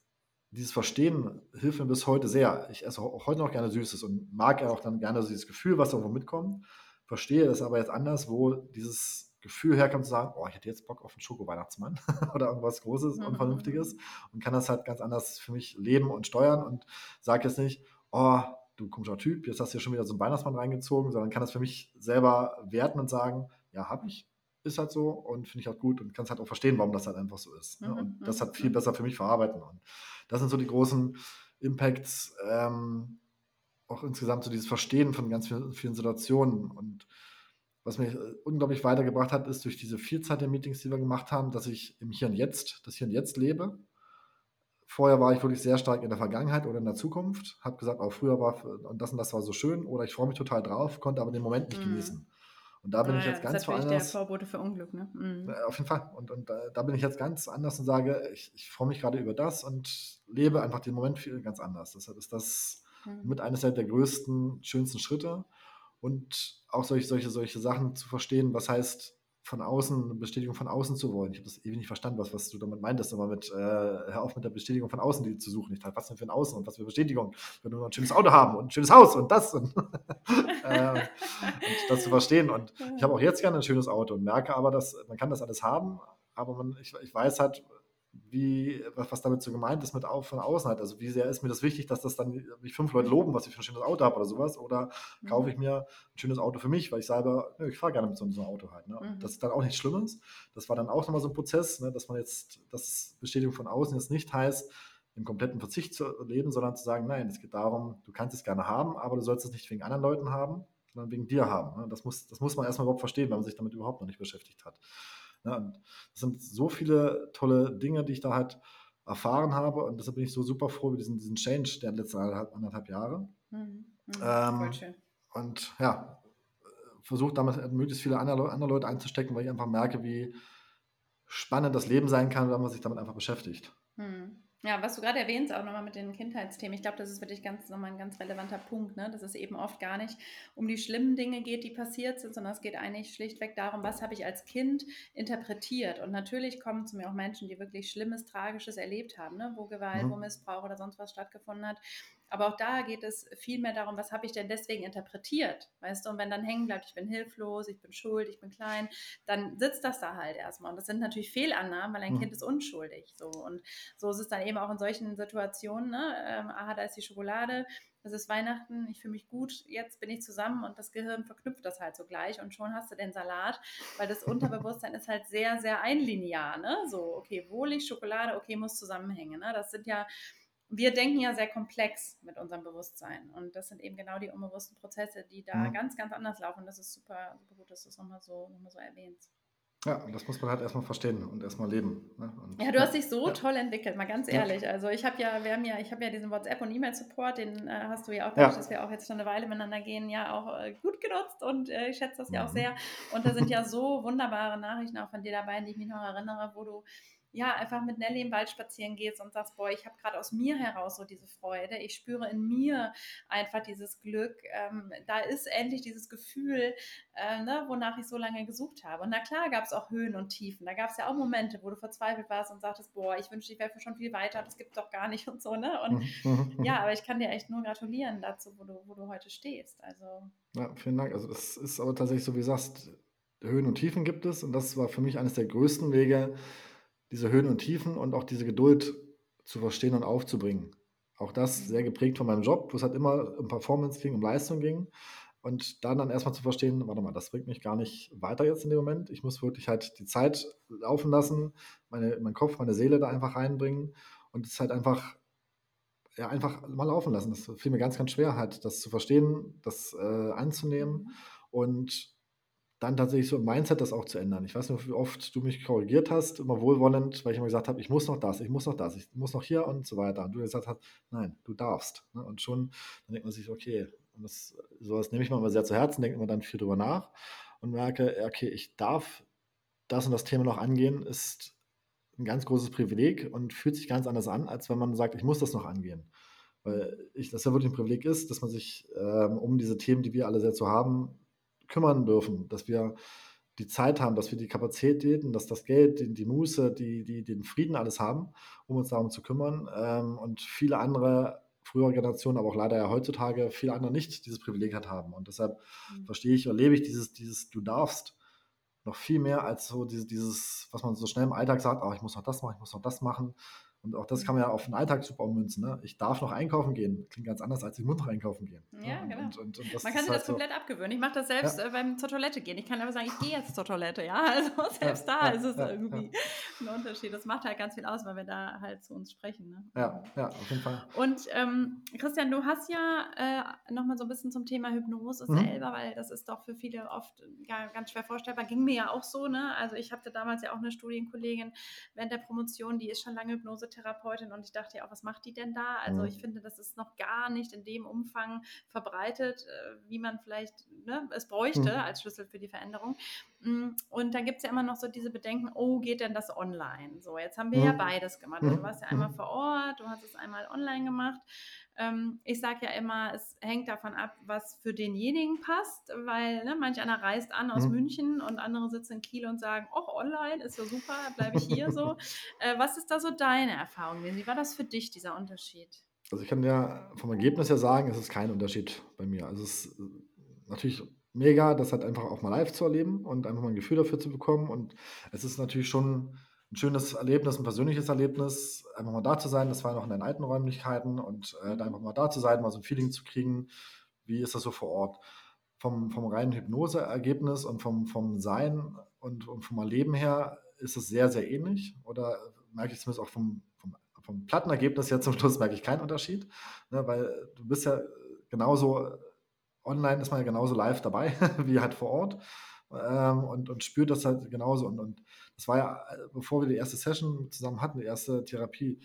Speaker 1: dieses Verstehen hilft mir bis heute sehr. Ich esse auch heute noch gerne Süßes und mag ja auch dann gerne dieses Gefühl, was irgendwo mitkommt. Verstehe es aber jetzt anders, wo dieses Gefühl herkommt zu sagen, oh, ich hätte jetzt Bock auf einen Schoko-Weihnachtsmann [LAUGHS] oder irgendwas Großes, mhm. Unvernünftiges und kann das halt ganz anders für mich leben und steuern und sage jetzt nicht, oh, du komischer Typ, jetzt hast du ja schon wieder so einen Weihnachtsmann reingezogen, sondern kann das für mich selber werten und sagen, ja, habe ich, ist halt so und finde ich halt gut und kann es halt auch verstehen, warum das halt einfach so ist. Ne? Und mhm, das hat viel mhm. besser für mich verarbeiten. Und das sind so die großen Impacts, ähm, auch insgesamt so dieses Verstehen von ganz vielen, vielen Situationen. Und was mich äh, unglaublich weitergebracht hat, ist durch diese Vielzahl der Meetings, die wir gemacht haben, dass ich im Hier und Jetzt, das Hier und Jetzt lebe. Vorher war ich wirklich sehr stark in der Vergangenheit oder in der Zukunft, habe gesagt, auch früher war und das und das war so schön oder ich freue mich total drauf, konnte aber den Moment nicht mhm. genießen. Und da bin ah, ich jetzt ganz woanders. Das
Speaker 2: ist der Vorbote für Unglück, ne?
Speaker 1: Mhm. Auf jeden Fall. Und, und da, da, bin ich jetzt ganz anders und sage, ich, ich freue mich gerade über das und lebe einfach den Moment viel ganz anders. Deshalb ist das mhm. mit eines der größten, schönsten Schritte. Und auch solche, solche, solche Sachen zu verstehen, was heißt von außen, eine Bestätigung von außen zu wollen. Ich habe das ewig nicht verstanden, was, was du damit meintest, aber mit, äh, hör auf mit der Bestätigung von außen die zu suchen. Ich dachte, was denn für ein Außen und was für Bestätigung, wenn wir ein schönes Auto haben und ein schönes Haus und das und, [LAUGHS] äh, und das zu verstehen. Und ich habe auch jetzt gerne ein schönes Auto und merke aber, dass man kann das alles haben, aber man, ich, ich weiß halt, wie, was, damit so gemeint ist mit auf, von außen halt. Also wie sehr ist mir das wichtig, dass das dann mich fünf Leute loben, was ich für ein schönes Auto habe oder sowas. Oder mhm. kaufe ich mir ein schönes Auto für mich, weil ich selber, ich fahre gerne mit so, so einem Auto halt. Ne? Mhm. Das ist dann auch nichts Schlimmes. Das war dann auch nochmal so ein Prozess, ne? dass man jetzt, dass Bestätigung von außen jetzt nicht heißt, im kompletten Verzicht zu leben, sondern zu sagen, nein, es geht darum, du kannst es gerne haben, aber du sollst es nicht wegen anderen Leuten haben, sondern wegen dir haben. Ne? Das, muss, das muss man erstmal überhaupt verstehen, wenn man sich damit überhaupt noch nicht beschäftigt hat. Ja, und das sind so viele tolle Dinge, die ich da halt erfahren habe und deshalb bin ich so super froh über diesen, diesen Change der letzten anderthalb, anderthalb Jahre. Mhm. Mhm. Ähm, schön. Und ja, versuche damit möglichst viele andere, andere Leute einzustecken, weil ich einfach merke, wie spannend das Leben sein kann, wenn man sich damit einfach beschäftigt.
Speaker 2: Mhm. Ja, was du gerade erwähnst, auch nochmal mit den Kindheitsthemen, ich glaube, das ist wirklich ganz, nochmal ein ganz relevanter Punkt, ne? dass es eben oft gar nicht um die schlimmen Dinge geht, die passiert sind, sondern es geht eigentlich schlichtweg darum, was habe ich als Kind interpretiert. Und natürlich kommen zu mir auch Menschen, die wirklich Schlimmes, Tragisches erlebt haben, ne? wo Gewalt, mhm. wo Missbrauch oder sonst was stattgefunden hat. Aber auch da geht es viel mehr darum, was habe ich denn deswegen interpretiert, weißt du? Und wenn dann hängen bleibt, ich bin hilflos, ich bin schuld, ich bin klein, dann sitzt das da halt erstmal. Und das sind natürlich Fehlannahmen, weil ein mhm. Kind ist unschuldig. So. Und so ist es dann eben auch in solchen Situationen, ne? Ähm, aha, da ist die Schokolade, es ist Weihnachten, ich fühle mich gut, jetzt bin ich zusammen und das Gehirn verknüpft das halt so gleich und schon hast du den Salat, weil das Unterbewusstsein [LAUGHS] ist halt sehr, sehr einlinear, ne? So, okay, wohlig, Schokolade, okay, muss zusammenhängen, ne? Das sind ja wir denken ja sehr komplex mit unserem Bewusstsein. Und das sind eben genau die unbewussten Prozesse, die da mhm. ganz, ganz anders laufen. Das ist super, super gut, dass du es nochmal so, noch so erwähnst.
Speaker 1: Ja, das muss man halt erstmal verstehen und erstmal leben.
Speaker 2: Ne? Und, ja, du hast dich so ja. toll entwickelt, mal ganz ehrlich. Ja. Also ich habe ja, wir haben ja, ich habe ja diesen WhatsApp und E-Mail-Support, den äh, hast du ja auch, ja. dass wir auch jetzt schon eine Weile miteinander gehen, ja auch äh, gut genutzt und äh, ich schätze das ja auch mhm. sehr. Und da sind ja so wunderbare Nachrichten auch von dir dabei, an die ich mich noch erinnere, wo du ja, einfach mit Nelly im Wald spazieren gehst und sagst, boah, ich habe gerade aus mir heraus so diese Freude, ich spüre in mir einfach dieses Glück, ähm, da ist endlich dieses Gefühl, äh, ne, wonach ich so lange gesucht habe. Und na klar gab es auch Höhen und Tiefen, da gab es ja auch Momente, wo du verzweifelt warst und sagtest, boah, ich wünschte, ich wäre schon viel weiter, das gibt doch gar nicht [LAUGHS] und so, ne? Und mhm, mhm, ja, mhm. aber ich kann dir echt nur gratulieren dazu, wo du, wo du heute stehst. Also.
Speaker 1: Ja, vielen Dank. Also das ist aber tatsächlich so, wie du sagst, Höhen und Tiefen gibt es und das war für mich eines der größten Wege, diese Höhen und Tiefen und auch diese Geduld zu verstehen und aufzubringen. Auch das sehr geprägt von meinem Job, wo es halt immer um Performance ging, um Leistung ging. Und dann dann erstmal zu verstehen, warte mal, das bringt mich gar nicht weiter jetzt in dem Moment. Ich muss wirklich halt die Zeit laufen lassen, meine, meinen Kopf, meine Seele da einfach reinbringen und es halt einfach, ja, einfach mal laufen lassen. Das fiel mir ganz, ganz schwer, halt das zu verstehen, das äh, anzunehmen und dann tatsächlich so im Mindset das auch zu ändern. Ich weiß nicht, wie oft du mich korrigiert hast, immer wohlwollend, weil ich immer gesagt habe, ich muss noch das, ich muss noch das, ich muss noch hier und so weiter. Und du gesagt hast, nein, du darfst. Ne? Und schon, dann denkt man sich, okay, das, sowas nehme ich mir mal sehr zu Herzen, denkt man dann viel drüber nach und merke, okay, ich darf das und das Thema noch angehen, ist ein ganz großes Privileg und fühlt sich ganz anders an, als wenn man sagt, ich muss das noch angehen. Weil ich, das ja wirklich ein Privileg ist, dass man sich ähm, um diese Themen, die wir alle sehr zu haben, kümmern dürfen. Dass wir die Zeit haben, dass wir die Kapazitäten, dass das Geld, die, die Muße, die, die, den Frieden alles haben, um uns darum zu kümmern. Ähm, und viele andere frühere Generationen, aber auch leider ja heutzutage viele andere nicht dieses Privileg hat haben. Und deshalb mhm. verstehe ich, erlebe ich dieses, dieses Du darfst noch viel mehr als so dieses, dieses, was man so schnell im Alltag sagt, oh, ich muss noch das machen, ich muss noch das machen. Und auch das kann man ja auf den Alltag super ummünzen. Ne? Ich darf noch einkaufen gehen. Klingt ganz anders, als ich muss noch einkaufen gehen.
Speaker 2: Ja, genau. Und, und, und man kann sich halt das komplett so abgewöhnen. Ich mache das selbst ja. äh, beim zur Toilette gehen. Ich kann aber sagen, ich gehe jetzt zur Toilette. Ja, [LAUGHS] also selbst ja, da ja, ist es irgendwie ein Unterschied. Das macht halt ganz viel aus, weil wir da halt zu uns sprechen. Ne?
Speaker 1: Ja, ja, auf jeden Fall.
Speaker 2: Und ähm, Christian, du hast ja äh, nochmal so ein bisschen zum Thema Hypnose mhm. selber, weil das ist doch für viele oft ja, ganz schwer vorstellbar. Ging mir ja auch so. Ne? Also ich hatte damals ja auch eine Studienkollegin während der Promotion, die ist schon lange Hypnosetherapeutin und ich dachte ja auch, was macht die denn da? Also ich finde, das ist noch gar nicht in dem Umfang verbreitet, äh, wie man vielleicht ne, es bräuchte mhm. als Schlüssel für die Veränderung. Mm, und dann gibt es ja immer noch so diese Bedenken, oh, geht denn das online? So, jetzt haben wir mhm. ja beides gemacht. Du warst ja einmal mhm. vor Ort, du hast es einmal online gemacht. Ähm, ich sage ja immer, es hängt davon ab, was für denjenigen passt, weil ne, manch einer reist an aus mhm. München und andere sitzen in Kiel und sagen, oh, online ist ja super, bleibe ich hier so. [LAUGHS] Äh, was ist da so deine Erfahrung? Wie war das für dich, dieser Unterschied?
Speaker 1: Also ich kann ja vom Ergebnis her sagen, es ist kein Unterschied bei mir. Also es ist natürlich mega, das halt einfach auch mal live zu erleben und einfach mal ein Gefühl dafür zu bekommen. Und es ist natürlich schon ein schönes Erlebnis, ein persönliches Erlebnis, einfach mal da zu sein. Das war noch in den alten Räumlichkeiten und äh, da einfach mal da zu sein, mal so ein Feeling zu kriegen, wie ist das so vor Ort. Vom, vom reinen Hypnoseergebnis und vom, vom Sein und, und vom Erleben her ist es sehr, sehr ähnlich. Oder merke ich zumindest auch vom, vom, vom Plattenergebnis jetzt zum Schluss merke ich keinen Unterschied, ne, weil du bist ja genauso, online ist man ja genauso live dabei [LAUGHS] wie halt vor Ort ähm, und, und spürt das halt genauso. Und, und das war ja, äh, bevor wir die erste Session zusammen hatten, die erste Therapie,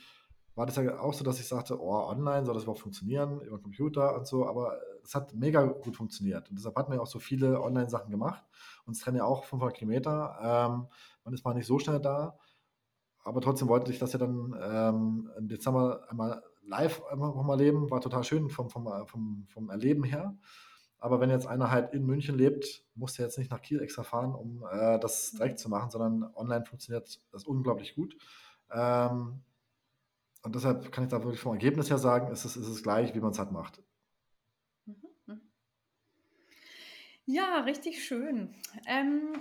Speaker 1: war das ja auch so, dass ich sagte, oh, online soll das überhaupt funktionieren, über Computer und so, aber es hat mega gut funktioniert. Und deshalb hatten wir auch so viele Online-Sachen gemacht. Uns trennen ja auch 500 Kilometer. Ähm, man ist mal nicht so schnell da, aber trotzdem wollte ich das ja dann ähm, im Dezember einmal live einfach mal leben. War total schön vom, vom, vom, vom Erleben her. Aber wenn jetzt einer halt in München lebt, muss er jetzt nicht nach Kiel extra fahren, um äh, das mhm. direkt zu machen, sondern online funktioniert das unglaublich gut. Ähm, und deshalb kann ich da wirklich vom Ergebnis her sagen, ist es, ist es gleich, wie man es halt macht. Mhm,
Speaker 2: mhm. Ja, richtig schön. Ähm,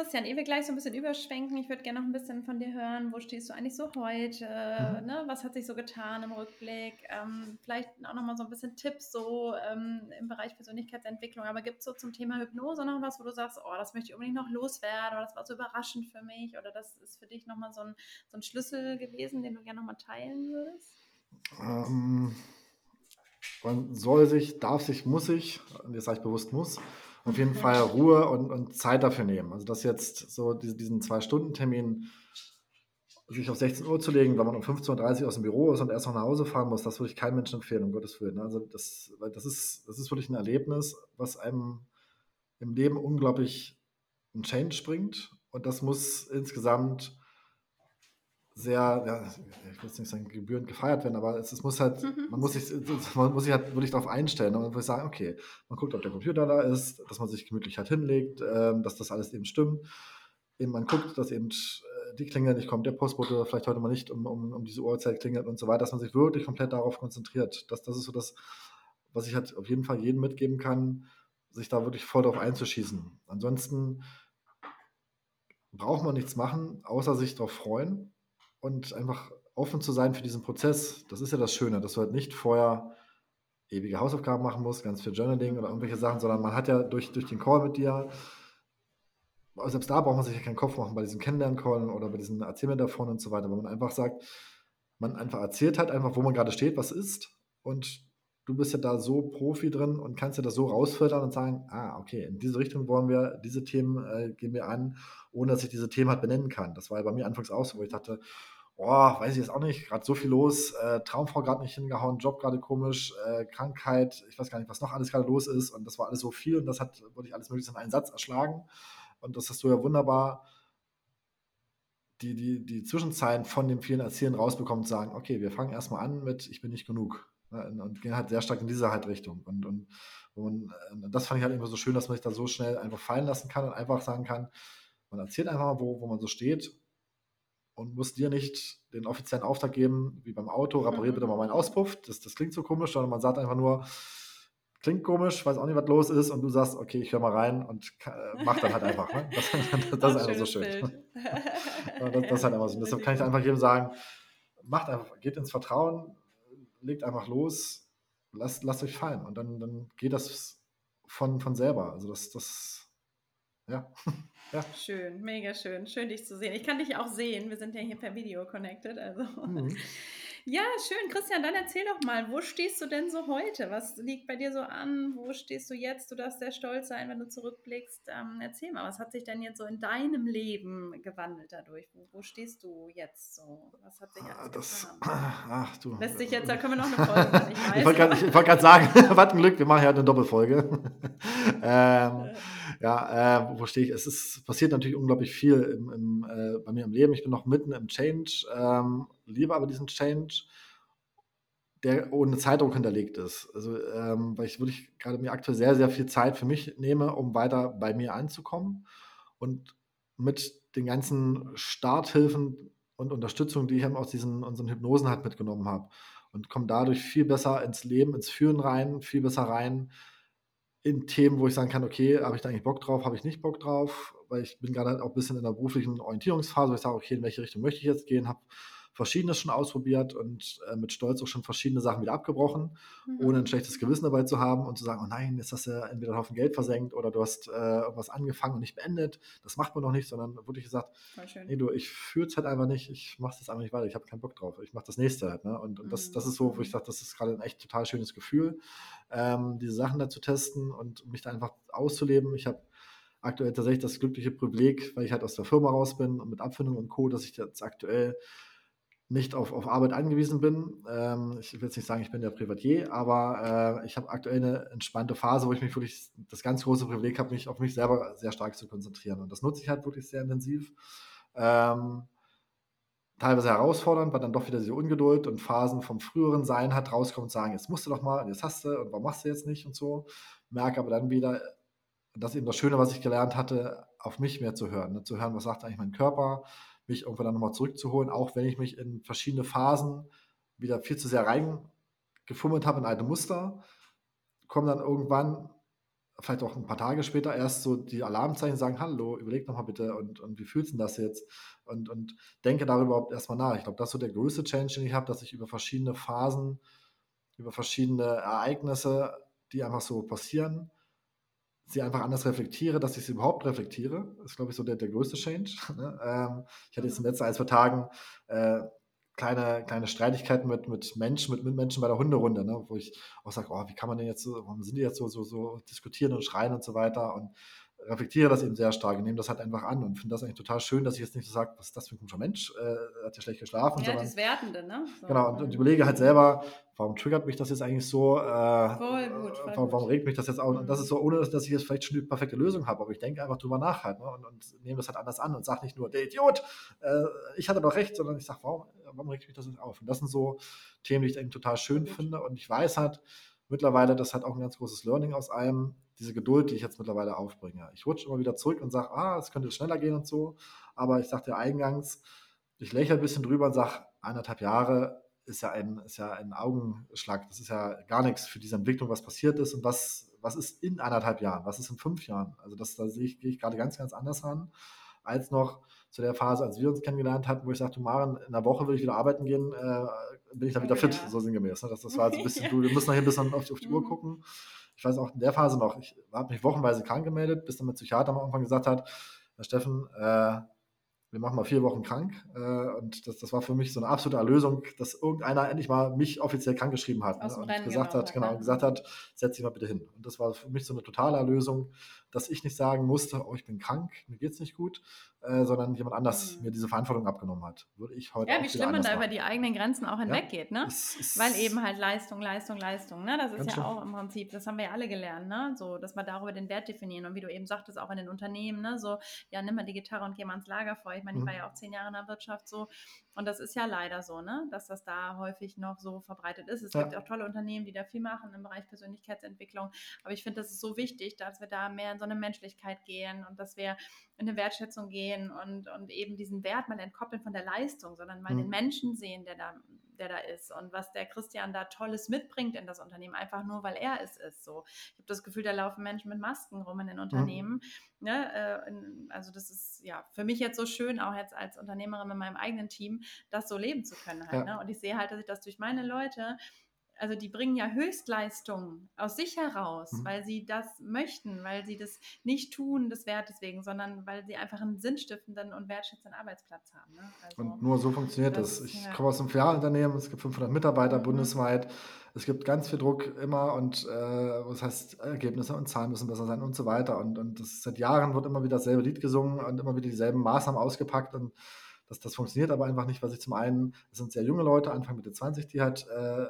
Speaker 2: Christian, ehe wir gleich so ein bisschen überschwenken, ich würde gerne noch ein bisschen von dir hören. Wo stehst du eigentlich so heute? Mhm. Ne? Was hat sich so getan im Rückblick? Ähm, vielleicht auch noch mal so ein bisschen Tipps so ähm, im Bereich Persönlichkeitsentwicklung. Aber gibt es so zum Thema Hypnose noch was, wo du sagst, oh, das möchte ich unbedingt noch loswerden oder das war so überraschend für mich oder das ist für dich nochmal so ein, so ein Schlüssel gewesen, den du gerne nochmal teilen würdest?
Speaker 1: Ähm, man soll sich, darf sich, muss sich, jetzt sage ich bewusst muss, auf jeden Fall Ruhe und, und Zeit dafür nehmen. Also das jetzt so diesen Zwei-Stunden-Termin sich auf 16 Uhr zu legen, weil man um 15.30 Uhr aus dem Büro ist und erst noch nach Hause fahren muss, das würde ich keinem Menschen empfehlen, um Gottes Willen. Also das, das, ist, das ist wirklich ein Erlebnis, was einem im Leben unglaublich einen Change bringt. Und das muss insgesamt sehr, ja, ich will jetzt nicht sagen, gebührend gefeiert werden, aber es, es muss halt, mhm. man muss sich, man muss sich halt wirklich darauf einstellen und man muss sagen, okay, man guckt, ob der Computer da ist, dass man sich gemütlich halt hinlegt, äh, dass das alles eben stimmt. Eben man guckt, dass eben äh, die Klingel nicht kommt, der Postbote vielleicht heute mal nicht um, um, um diese Uhrzeit klingelt und so weiter, dass man sich wirklich komplett darauf konzentriert. Das, das ist so das, was ich halt auf jeden Fall jedem mitgeben kann, sich da wirklich voll darauf einzuschießen. Ansonsten braucht man nichts machen, außer sich darauf freuen und einfach offen zu sein für diesen Prozess. Das ist ja das Schöne, dass du halt nicht vorher ewige Hausaufgaben machen musst, ganz viel Journaling oder irgendwelche Sachen, sondern man hat ja durch, durch den Call mit dir, selbst da braucht man sich ja keinen Kopf machen bei diesen Kennenlern-Callen oder bei diesen Erzähl mir davon und so weiter, wo man einfach sagt, man einfach erzählt halt einfach, wo man gerade steht, was ist und du bist ja da so Profi drin und kannst ja das so rausfiltern und sagen, ah, okay, in diese Richtung wollen wir, diese Themen äh, gehen wir an, ohne dass ich diese Themen halt benennen kann. Das war ja bei mir anfangs auch so, wo ich dachte, oh, weiß ich jetzt auch nicht, gerade so viel los, äh, Traumfrau gerade nicht hingehauen, Job gerade komisch, äh, Krankheit, ich weiß gar nicht, was noch alles gerade los ist und das war alles so viel und das hat wirklich alles mögliche in einen Satz erschlagen und das hast du ja wunderbar die, die, die Zwischenzeilen von den vielen Erzählen rausbekommen und sagen, okay, wir fangen erstmal an mit, ich bin nicht genug? Und gehen halt sehr stark in diese halt Richtung. Und, und, und äh, das fand ich halt immer so schön, dass man sich da so schnell einfach fallen lassen kann und einfach sagen kann, man erzählt einfach mal, wo, wo man so steht und muss dir nicht den offiziellen Auftrag geben, wie beim Auto, reparier bitte mal meinen Auspuff. Das, das klingt so komisch, sondern man sagt einfach nur, klingt komisch, weiß auch nicht, was los ist, und du sagst, okay, ich höre mal rein und äh, mach dann halt einfach. Ne? Das, [LAUGHS] das, das [LAUGHS] ist einfach so schön. [LAUGHS] das, das, ist halt einfach so. Deshalb kann ich einfach jedem sagen, macht einfach, geht ins Vertrauen, legt einfach los, lasst, lasst euch fallen und dann, dann geht das von, von selber. Also das, das, ja. [LAUGHS] ja.
Speaker 2: Schön, mega schön. Schön, dich zu sehen. Ich kann dich auch sehen. Wir sind ja hier per Video connected. Also. Mhm. Ja, schön. Christian, dann erzähl doch mal, wo stehst du denn so heute? Was liegt bei dir so an? Wo stehst du jetzt? Du darfst sehr stolz sein, wenn du zurückblickst. Ähm, erzähl mal, was hat sich denn jetzt so in deinem Leben gewandelt dadurch? Wo, wo stehst du jetzt so? Was hat sich
Speaker 1: ah, das, Ach du.
Speaker 2: Lässt sich jetzt, da können wir noch eine Folge machen. Ich,
Speaker 1: ich wollte gerade sagen, [LAUGHS] was ein Glück, wir machen ja eine Doppelfolge. [LAUGHS] ähm, ja, äh, wo stehe ich? Es ist, passiert natürlich unglaublich viel im, im, äh, bei mir im Leben. Ich bin noch mitten im Change, ähm, liebe aber diesen Change, der ohne Zeitdruck hinterlegt ist. Also, ähm, weil ich wirklich gerade mir aktuell sehr, sehr viel Zeit für mich nehme, um weiter bei mir anzukommen. Und mit den ganzen Starthilfen und Unterstützung, die ich eben aus diesen unseren Hypnosen halt mitgenommen habe und komme dadurch viel besser ins Leben, ins Führen rein, viel besser rein, in Themen, wo ich sagen kann, okay, habe ich da eigentlich Bock drauf, habe ich nicht Bock drauf, weil ich bin gerade halt auch ein bisschen in der beruflichen Orientierungsphase, wo ich sage, okay, in welche Richtung möchte ich jetzt gehen, habe Verschiedenes schon ausprobiert und äh, mit Stolz auch schon verschiedene Sachen wieder abgebrochen, mhm. ohne ein schlechtes Gewissen dabei zu haben und zu sagen, oh nein, jetzt hast du entweder einen Haufen Geld versenkt oder du hast äh, irgendwas angefangen und nicht beendet. Das macht man noch nicht, sondern wirklich gesagt, nee, du, ich fühle es halt einfach nicht, ich mache das einfach nicht weiter, ich habe keinen Bock drauf, ich mache das nächste halt. Ne? Und, und das, das ist so, wo ich mhm. sage, das ist gerade ein echt total schönes Gefühl, ähm, diese Sachen da zu testen und mich da einfach auszuleben. Ich habe aktuell tatsächlich das glückliche Privileg, weil ich halt aus der Firma raus bin und mit Abfindung und Co., dass ich jetzt aktuell nicht auf, auf Arbeit angewiesen bin. Ähm, ich will jetzt nicht sagen, ich bin der Privatier, aber äh, ich habe aktuell eine entspannte Phase, wo ich mich wirklich das ganz große Privileg habe, mich auf mich selber sehr stark zu konzentrieren. Und das nutze ich halt wirklich sehr intensiv. Ähm, teilweise herausfordernd, weil dann doch wieder diese Ungeduld und Phasen vom früheren Sein hat rauskommen und sagen, jetzt musst du doch mal, jetzt hast du und warum machst du jetzt nicht und so. Merke aber dann wieder, das ist eben das Schöne, was ich gelernt hatte, auf mich mehr zu hören, ne? zu hören, was sagt eigentlich mein Körper, mich irgendwann dann nochmal zurückzuholen, auch wenn ich mich in verschiedene Phasen wieder viel zu sehr reingefummelt habe in alte Muster, kommen dann irgendwann, vielleicht auch ein paar Tage später, erst so die Alarmzeichen sagen, hallo, überleg nochmal bitte und, und wie fühlst du das jetzt? Und, und denke darüber überhaupt erstmal nach. Ich glaube, das ist so der größte Change, den ich habe, dass ich über verschiedene Phasen, über verschiedene Ereignisse, die einfach so passieren, sie einfach anders reflektiere, dass ich sie überhaupt reflektiere. Das ist, glaube ich, so der, der größte Change. [LAUGHS] Ne? Ähm, ich hatte jetzt in den letzten ein, zwei Tagen äh, kleine, kleine Streitigkeiten mit, mit Menschen, mit Mitmenschen bei der Hunderunde, ne? wo ich auch sage, oh, wie kann man denn jetzt warum sind die jetzt so, so, so diskutieren und schreien und so weiter und reflektiere das eben sehr stark und nehme das halt einfach an und finde das eigentlich total schön, dass ich jetzt nicht so sage, was ist das für ein komischer Mensch, äh, hat ja schlecht geschlafen.
Speaker 2: Ja, sondern, das Wertende, ne?
Speaker 1: So. Genau, und, und überlege halt selber, warum triggert mich das jetzt eigentlich so? Äh,
Speaker 2: voll gut, voll
Speaker 1: warum, warum, regt mich das jetzt auch? Und das ist so, ohne dass ich jetzt vielleicht schon die perfekte Lösung habe, aber ich denke einfach drüber nach halt ne? und, und nehme das halt anders an und sage nicht nur, der Idiot, äh, ich hatte doch recht, sondern ich sage, warum, warum regt mich das jetzt auf? Und das sind so Themen, die ich eben total schön finde und ich weiß halt mittlerweile, das hat auch ein ganz großes Learning aus allem, diese Geduld, die ich jetzt mittlerweile aufbringe. Ich rutsche immer wieder zurück und sage, ah, es könnte schneller gehen und so. Aber ich sagte eingangs, ich lächle ein bisschen drüber und sage, eineinhalb Jahre ist ja ein, ist ja ein Augenschlag. Das ist ja gar nichts für diese Entwicklung, was passiert ist und was, was ist in eineinhalb Jahren, was ist in fünf Jahren. Also das, da sehe ich, gehe ich gerade ganz, ganz anders ran, als noch zu der Phase, als wir uns kennengelernt hatten, wo ich sagte, Maren, in einer Woche will ich wieder arbeiten gehen, äh, bin ich dann wieder oh, fit, ja. so sinngemäß. Ne? Das, das war so ein bisschen, ja. [LAUGHS] du, wir müssen noch ein bisschen auf, auf die Uhr mhm. gucken ich weiß auch in der Phase noch, ich habe mich wochenweise krank gemeldet, bis dann mein Psychiater am Anfang gesagt hat, Herr Steffen, äh, wir machen mal vier Wochen krank. Äh, und das, das war für mich so eine absolute Erlösung, dass irgendeiner endlich mal mich offiziell krank geschrieben hat. Ne? Und gesagt hat, genau, gesagt hat, setz dich mal bitte hin. Und das war für mich so eine totale Erlösung, dass ich nicht sagen musste, oh, ich bin krank, mir geht es nicht gut, äh, sondern jemand anders mhm. mir diese Verantwortung abgenommen hat. Würde ich heute
Speaker 2: Ja, wie schlimm man da über die eigenen Grenzen auch hinweggeht, ja, ne? Weil eben halt Leistung, Leistung, Leistung, ne? Das ist ja schön. auch im Prinzip, das haben wir ja alle gelernt, ne? So, dass wir darüber den Wert definieren. Und wie du eben sagtest, auch in den Unternehmen, ne? So, ja, nimm mal die Gitarre und geh mal ins Lagerfeuer. Ich meine, ich mhm. war ja auch zehn Jahre in der Wirtschaft so. Und das ist ja leider so, ne? dass das da häufig noch so verbreitet ist. Es
Speaker 1: Ja.
Speaker 2: gibt auch tolle Unternehmen, die da viel machen im Bereich Persönlichkeitsentwicklung. Aber ich finde, das ist so wichtig, dass wir da mehr in so eine Menschlichkeit gehen und dass wir in eine Wertschätzung gehen und, und eben diesen Wert mal entkoppeln von der Leistung, sondern mal
Speaker 1: Mhm.
Speaker 2: den Menschen sehen, der da, der da ist und was der Christian da Tolles mitbringt in das Unternehmen, einfach nur, weil er es ist. So. Ich habe das Gefühl, da laufen Menschen mit Masken rum in den Unternehmen. Ne? Äh, also das ist ja für mich jetzt so schön, auch jetzt als Unternehmerin mit meinem eigenen Team, das so leben zu können. Halt,
Speaker 1: Ja.
Speaker 2: ne? Und ich sehe halt, dass ich das durch meine Leute also die bringen ja Höchstleistungen aus sich heraus,
Speaker 1: Mhm.
Speaker 2: weil sie das möchten, weil sie das nicht tun des Wertes wegen, sondern weil sie einfach einen sinnstiftenden und wertschätzenden Arbeitsplatz haben. Ne? Also,
Speaker 1: Und nur so funktioniert
Speaker 2: das-
Speaker 1: das. Ich
Speaker 2: ja.
Speaker 1: komme aus einem Filialunternehmen, es gibt 500 Mitarbeiter
Speaker 2: Mhm.
Speaker 1: bundesweit. Es gibt ganz viel Druck immer und äh, was heißt, Ergebnisse und Zahlen müssen besser sein und so weiter. Und, und das seit Jahren wird immer wieder dasselbe Lied gesungen und immer wieder dieselben Maßnahmen ausgepackt. Und das, das funktioniert aber einfach nicht, weil sich zum einen, es sind sehr junge Leute, Anfang Mitte 20, die halt äh,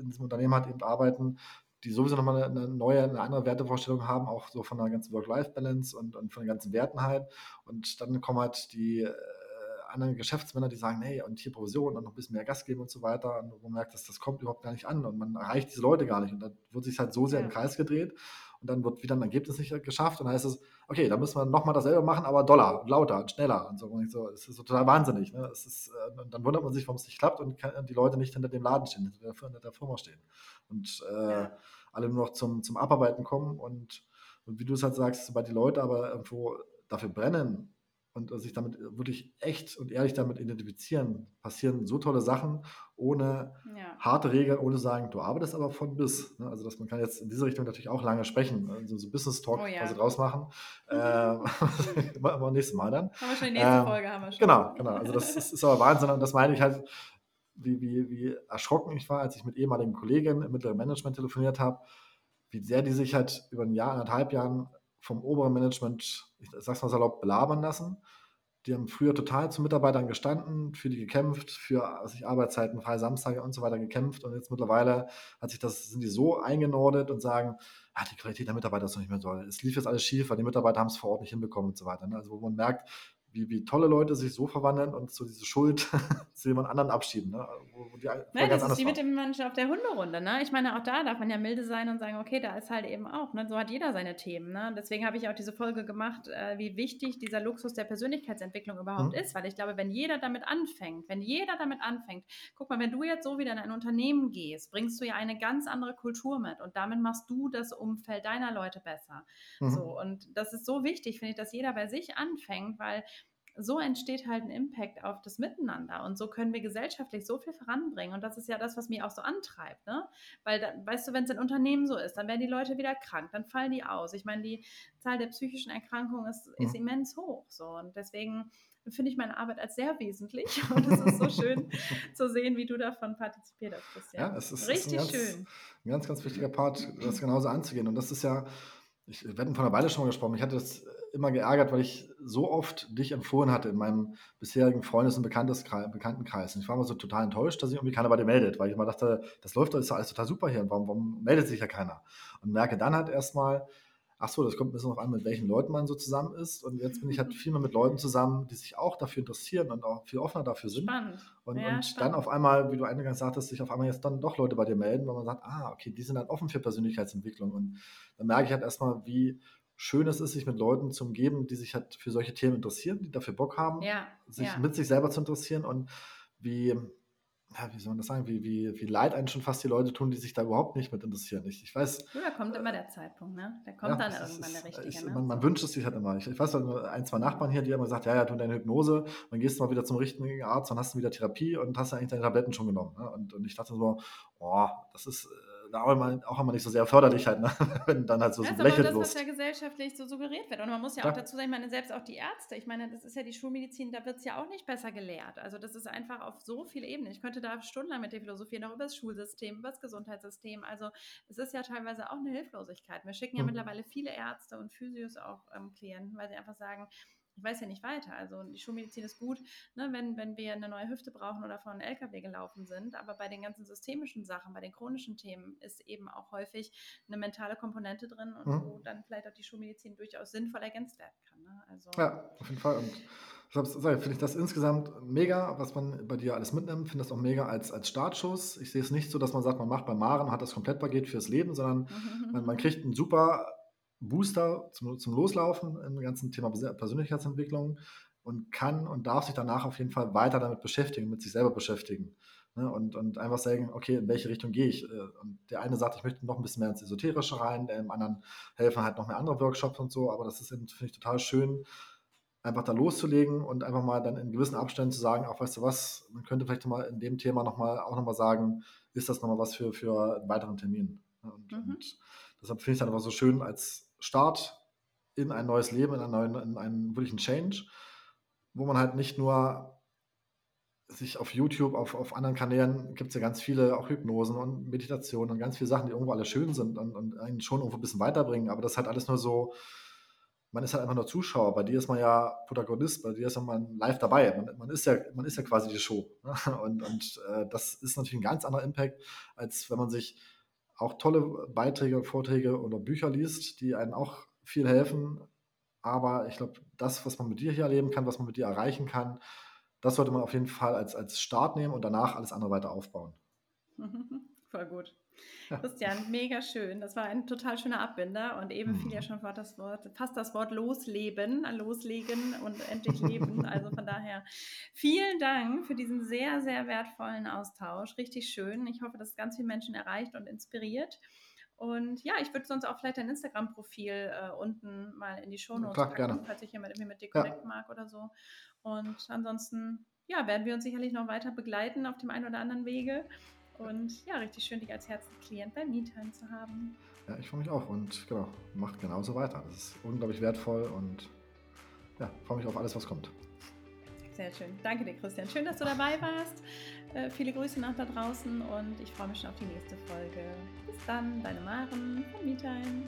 Speaker 1: in diesem Unternehmen halt eben arbeiten, die sowieso nochmal eine, neue, eine andere Wertevorstellung haben, auch so von der ganzen Work-Life-Balance und, und von den ganzen Werten halt. Und dann kommen halt die äh, anderen Geschäftsmänner, die sagen, nee, und hier Provision und noch ein bisschen mehr Gas geben und so weiter. Und man merkt, dass das kommt überhaupt gar nicht an und man erreicht diese Leute gar nicht. Und dann wird sich halt so sehr
Speaker 2: Ja.
Speaker 1: im Kreis gedreht und dann wird wieder ein Ergebnis nicht geschafft und dann heißt es, okay, da müssen wir nochmal dasselbe machen, aber doller, und lauter und schneller und so. Und so es ist so total wahnsinnig. Ne? Es ist, äh, und dann wundert man sich, warum es nicht klappt und kann- die Leute nicht hinter dem Laden stehen, hinter der, hinter der Firma stehen. Und äh,
Speaker 2: Ja.
Speaker 1: alle nur noch zum, zum Abarbeiten kommen und, und wie du es halt sagst, sobald die Leute aber irgendwo dafür brennen und sich damit wirklich echt und ehrlich damit identifizieren, passieren so tolle Sachen, ohne
Speaker 2: ja.
Speaker 1: harte Regeln, ohne sagen, du arbeitest aber von bis. Ne? Also, dass man kann jetzt in diese Richtung natürlich auch lange sprechen, also so Business Talk
Speaker 2: Oh ja.
Speaker 1: quasi draus machen. Ähm, [LAUGHS] immer, immer nächstes Mal dann.
Speaker 2: Haben wir schon die nächste
Speaker 1: Ähm,
Speaker 2: Folge, haben wir schon.
Speaker 1: Genau, genau. Also das ist, ist aber Wahnsinn und das meine ich halt, wie, wie, wie erschrocken ich war, als ich mit ehemaligen Kollegen im mittleren Management telefoniert habe, wie sehr die sich halt über ein Jahr, anderthalb Jahren vom oberen Management, ich sag's mal salopp, belabern lassen. Die haben früher total zu Mitarbeitern gestanden, für die gekämpft, für sich Arbeitszeiten, freie Samstage und so weiter gekämpft. Und jetzt mittlerweile hat sich das, sind die so eingenordet und sagen, ah, die Qualität der Mitarbeiter ist noch nicht mehr toll. Es lief jetzt alles schief, weil die Mitarbeiter haben es vor Ort nicht hinbekommen und so weiter. ne? Also wo man merkt, wie, wie tolle Leute sich so verwandeln und so diese Schuld [LAUGHS] zu jemand anderen abschieben. Ne? Wo, wo die vorher
Speaker 2: Ne, das ist wie mit dem Menschen auf der Hunderunde. Ne? Ich meine, auch da darf man ja milde sein und sagen, okay, da ist halt eben auch. Ne? So hat jeder seine Themen. Ne? Deswegen habe ich auch diese Folge gemacht, äh, wie wichtig dieser Luxus der Persönlichkeitsentwicklung überhaupt
Speaker 1: Mhm.
Speaker 2: ist. Weil ich glaube, wenn jeder damit anfängt, wenn jeder damit anfängt, guck mal, wenn du jetzt so wieder in ein Unternehmen gehst, bringst du ja eine ganz andere Kultur mit und damit machst du das Umfeld deiner Leute besser.
Speaker 1: Mhm.
Speaker 2: So, und das ist so wichtig, finde ich, dass jeder bei sich anfängt, weil so entsteht halt ein Impact auf das Miteinander und so können wir gesellschaftlich so viel voranbringen und das ist ja das, was mich auch so antreibt, ne? Weil, da, weißt du, wenn es in Unternehmen so ist, dann werden die Leute wieder krank, dann fallen die aus. Ich meine, die Zahl der psychischen Erkrankungen ist, ist
Speaker 1: Mhm.
Speaker 2: immens hoch, so und deswegen finde ich meine Arbeit als sehr wesentlich [LAUGHS] und es ist so schön [LAUGHS] zu sehen, wie du davon partizipiert hast, Christian.
Speaker 1: Ja, es ist,
Speaker 2: Richtig
Speaker 1: ist ein, ganz,
Speaker 2: schön.
Speaker 1: ein ganz, ganz wichtiger Part, das genauso anzugehen. Und das ist ja, ich, wir hatten vor einer Weile schon mal gesprochen, ich hatte das immer geärgert, weil ich so oft dich empfohlen hatte in meinem bisherigen Freundes- und Bekanntenkreis. Und ich war immer so total enttäuscht, dass sich irgendwie keiner bei dir meldet, weil ich immer dachte, das läuft doch, ist doch alles total super hier und warum, warum meldet sich ja keiner? Und merke dann halt erstmal, ach so, das kommt ein bisschen darauf an, mit welchen Leuten man so zusammen ist. Und jetzt bin ich halt viel mehr mit Leuten zusammen, die sich auch dafür interessieren und auch viel offener dafür sind.
Speaker 2: Spannend.
Speaker 1: Und,
Speaker 2: Ja,
Speaker 1: und dann
Speaker 2: spannend.
Speaker 1: auf einmal, wie du eingangs sagtest, sich auf einmal jetzt dann doch Leute bei dir melden, weil man sagt, ah, okay, die sind dann offen für Persönlichkeitsentwicklung. Und dann merke ich halt erstmal, wie schön es ist, sich mit Leuten zu umgeben, die sich halt für solche Themen interessieren, die dafür Bock haben,
Speaker 2: Ja,
Speaker 1: sich
Speaker 2: ja.
Speaker 1: mit sich selber zu interessieren und wie, ja, wie soll man das sagen, wie, wie, wie leid einen schon fast die Leute tun, die sich da überhaupt nicht mit interessieren. Ich, ich weiß,
Speaker 2: Du, da kommt immer der Zeitpunkt, ne? Da kommt
Speaker 1: ja,
Speaker 2: dann
Speaker 1: es ist-
Speaker 2: irgendwann der richtige,
Speaker 1: ist-
Speaker 2: ne?
Speaker 1: Man, man wünscht es sich halt immer. Ich, ich weiß halt ein, zwei Nachbarn hier, die haben gesagt, ja, ja, tu deine Hypnose, dann gehst du mal wieder zum richtigen Arzt, dann hast du wieder Therapie und hast ja eigentlich deine Tabletten schon genommen. Ne? Und, und ich dachte so, oh, das ist auch immer, auch immer nicht so sehr förderlich halt, ne? [LAUGHS] wenn dann halt so,
Speaker 2: Das
Speaker 1: so
Speaker 2: ist aber auch
Speaker 1: belächelt
Speaker 2: das, was
Speaker 1: wirst.
Speaker 2: ja gesellschaftlich so suggeriert wird. Und man muss ja
Speaker 1: Klar.
Speaker 2: auch dazu sagen, ich meine, selbst auch die Ärzte, ich meine, das ist ja die Schulmedizin, da wird es ja auch nicht besser gelehrt. Also das ist einfach auf so vielen Ebenen. Ich könnte da stundenlang mit dir philosophieren, auch über das Schulsystem, über das Gesundheitssystem. Also es ist ja teilweise auch eine Hilflosigkeit. Wir schicken ja
Speaker 1: Mhm.
Speaker 2: mittlerweile viele Ärzte und Physios auch ähm, Klienten, weil sie einfach sagen, ich weiß ja nicht weiter. Also die Schulmedizin ist gut, ne, wenn, wenn wir eine neue Hüfte brauchen oder von einem LKW gelaufen sind. Aber bei den ganzen systemischen Sachen, bei den chronischen Themen ist eben auch häufig eine mentale Komponente drin und
Speaker 1: Mhm.
Speaker 2: wo dann vielleicht auch die Schulmedizin durchaus sinnvoll ergänzt werden kann. Ne? Also,
Speaker 1: Ja, auf jeden Fall. Und finde ich das insgesamt mega, was man bei dir alles mitnimmt. Finde das auch mega als, als Startschuss. Ich sehe es nicht so, dass man sagt, man macht bei Maren hat das Komplettpaket fürs Leben, sondern mhm. man, man, kriegt einen super Booster zum, zum Loslaufen im ganzen Thema Persönlichkeitsentwicklung und kann und darf sich danach auf jeden Fall weiter damit beschäftigen, mit sich selber beschäftigen. Ne? Und, und einfach sagen, okay, in welche Richtung gehe ich? Äh, und der eine sagt, ich möchte noch ein bisschen mehr ins Esoterische rein, dem anderen helfen halt noch mehr andere Workshops und so, aber das ist, finde ich, total schön, einfach da loszulegen und einfach mal dann in gewissen Abständen zu sagen, auch weißt du was, man könnte vielleicht mal in dem Thema noch mal, auch nochmal sagen, ist das nochmal was für, für einen weiteren Termin? Und, mhm. und deshalb finde ich es dann einfach so schön als Start in ein neues Leben, in einen, neuen, in einen wirklichen Change, wo man halt nicht nur sich auf YouTube, auf, auf anderen Kanälen gibt es ja ganz viele auch Hypnosen und Meditationen und ganz viele Sachen, die irgendwo alle schön sind und, und einen schon irgendwo ein bisschen weiterbringen, aber das ist halt alles nur so, man ist halt einfach nur Zuschauer. Bei dir ist man ja Protagonist, bei dir ist man live dabei. Man, man ist, ja, man ist ja quasi die Show. Ne? [LAUGHS] Und, und äh, das ist natürlich ein ganz anderer Impact, als wenn man sich auch tolle Beiträge, Vorträge oder Bücher liest, die einen auch viel helfen. Aber ich glaube, das, was man mit dir hier erleben kann, was man mit dir erreichen kann, das sollte man auf jeden Fall als, als Start nehmen und danach alles andere weiter aufbauen. [LAUGHS]
Speaker 2: Voll gut. [LAUGHS] Christian, mega schön. Das war ein total schöner Abbinder und eben fiel ja mhm. schon das Wort, fast das Wort losleben, loslegen und endlich leben. [LAUGHS] Also von daher vielen Dank für diesen sehr, sehr wertvollen Austausch. Richtig schön. Ich hoffe, dass es ganz viele Menschen erreicht und inspiriert. Und ja, ich würde sonst auch vielleicht dein Instagram-Profil äh, unten mal in die Shownotes
Speaker 1: Klar, packen, gerne.
Speaker 2: falls sich jemand irgendwie mit dir connecten ja. mag oder so. Und ansonsten, ja, werden wir uns sicherlich noch weiter begleiten auf dem einen oder anderen Wege. Und ja, richtig schön, dich als Herzensklient bei MeTime zu haben.
Speaker 1: Ja, ich freue mich auch und genau, macht genauso weiter. Das ist unglaublich wertvoll und ja, freue mich auf alles, was kommt.
Speaker 2: Sehr schön. Danke dir, Christian. Schön, dass du dabei warst. Äh, viele Grüße nach da draußen und ich freue mich schon auf die nächste Folge. Bis dann, deine Maren von MeTime.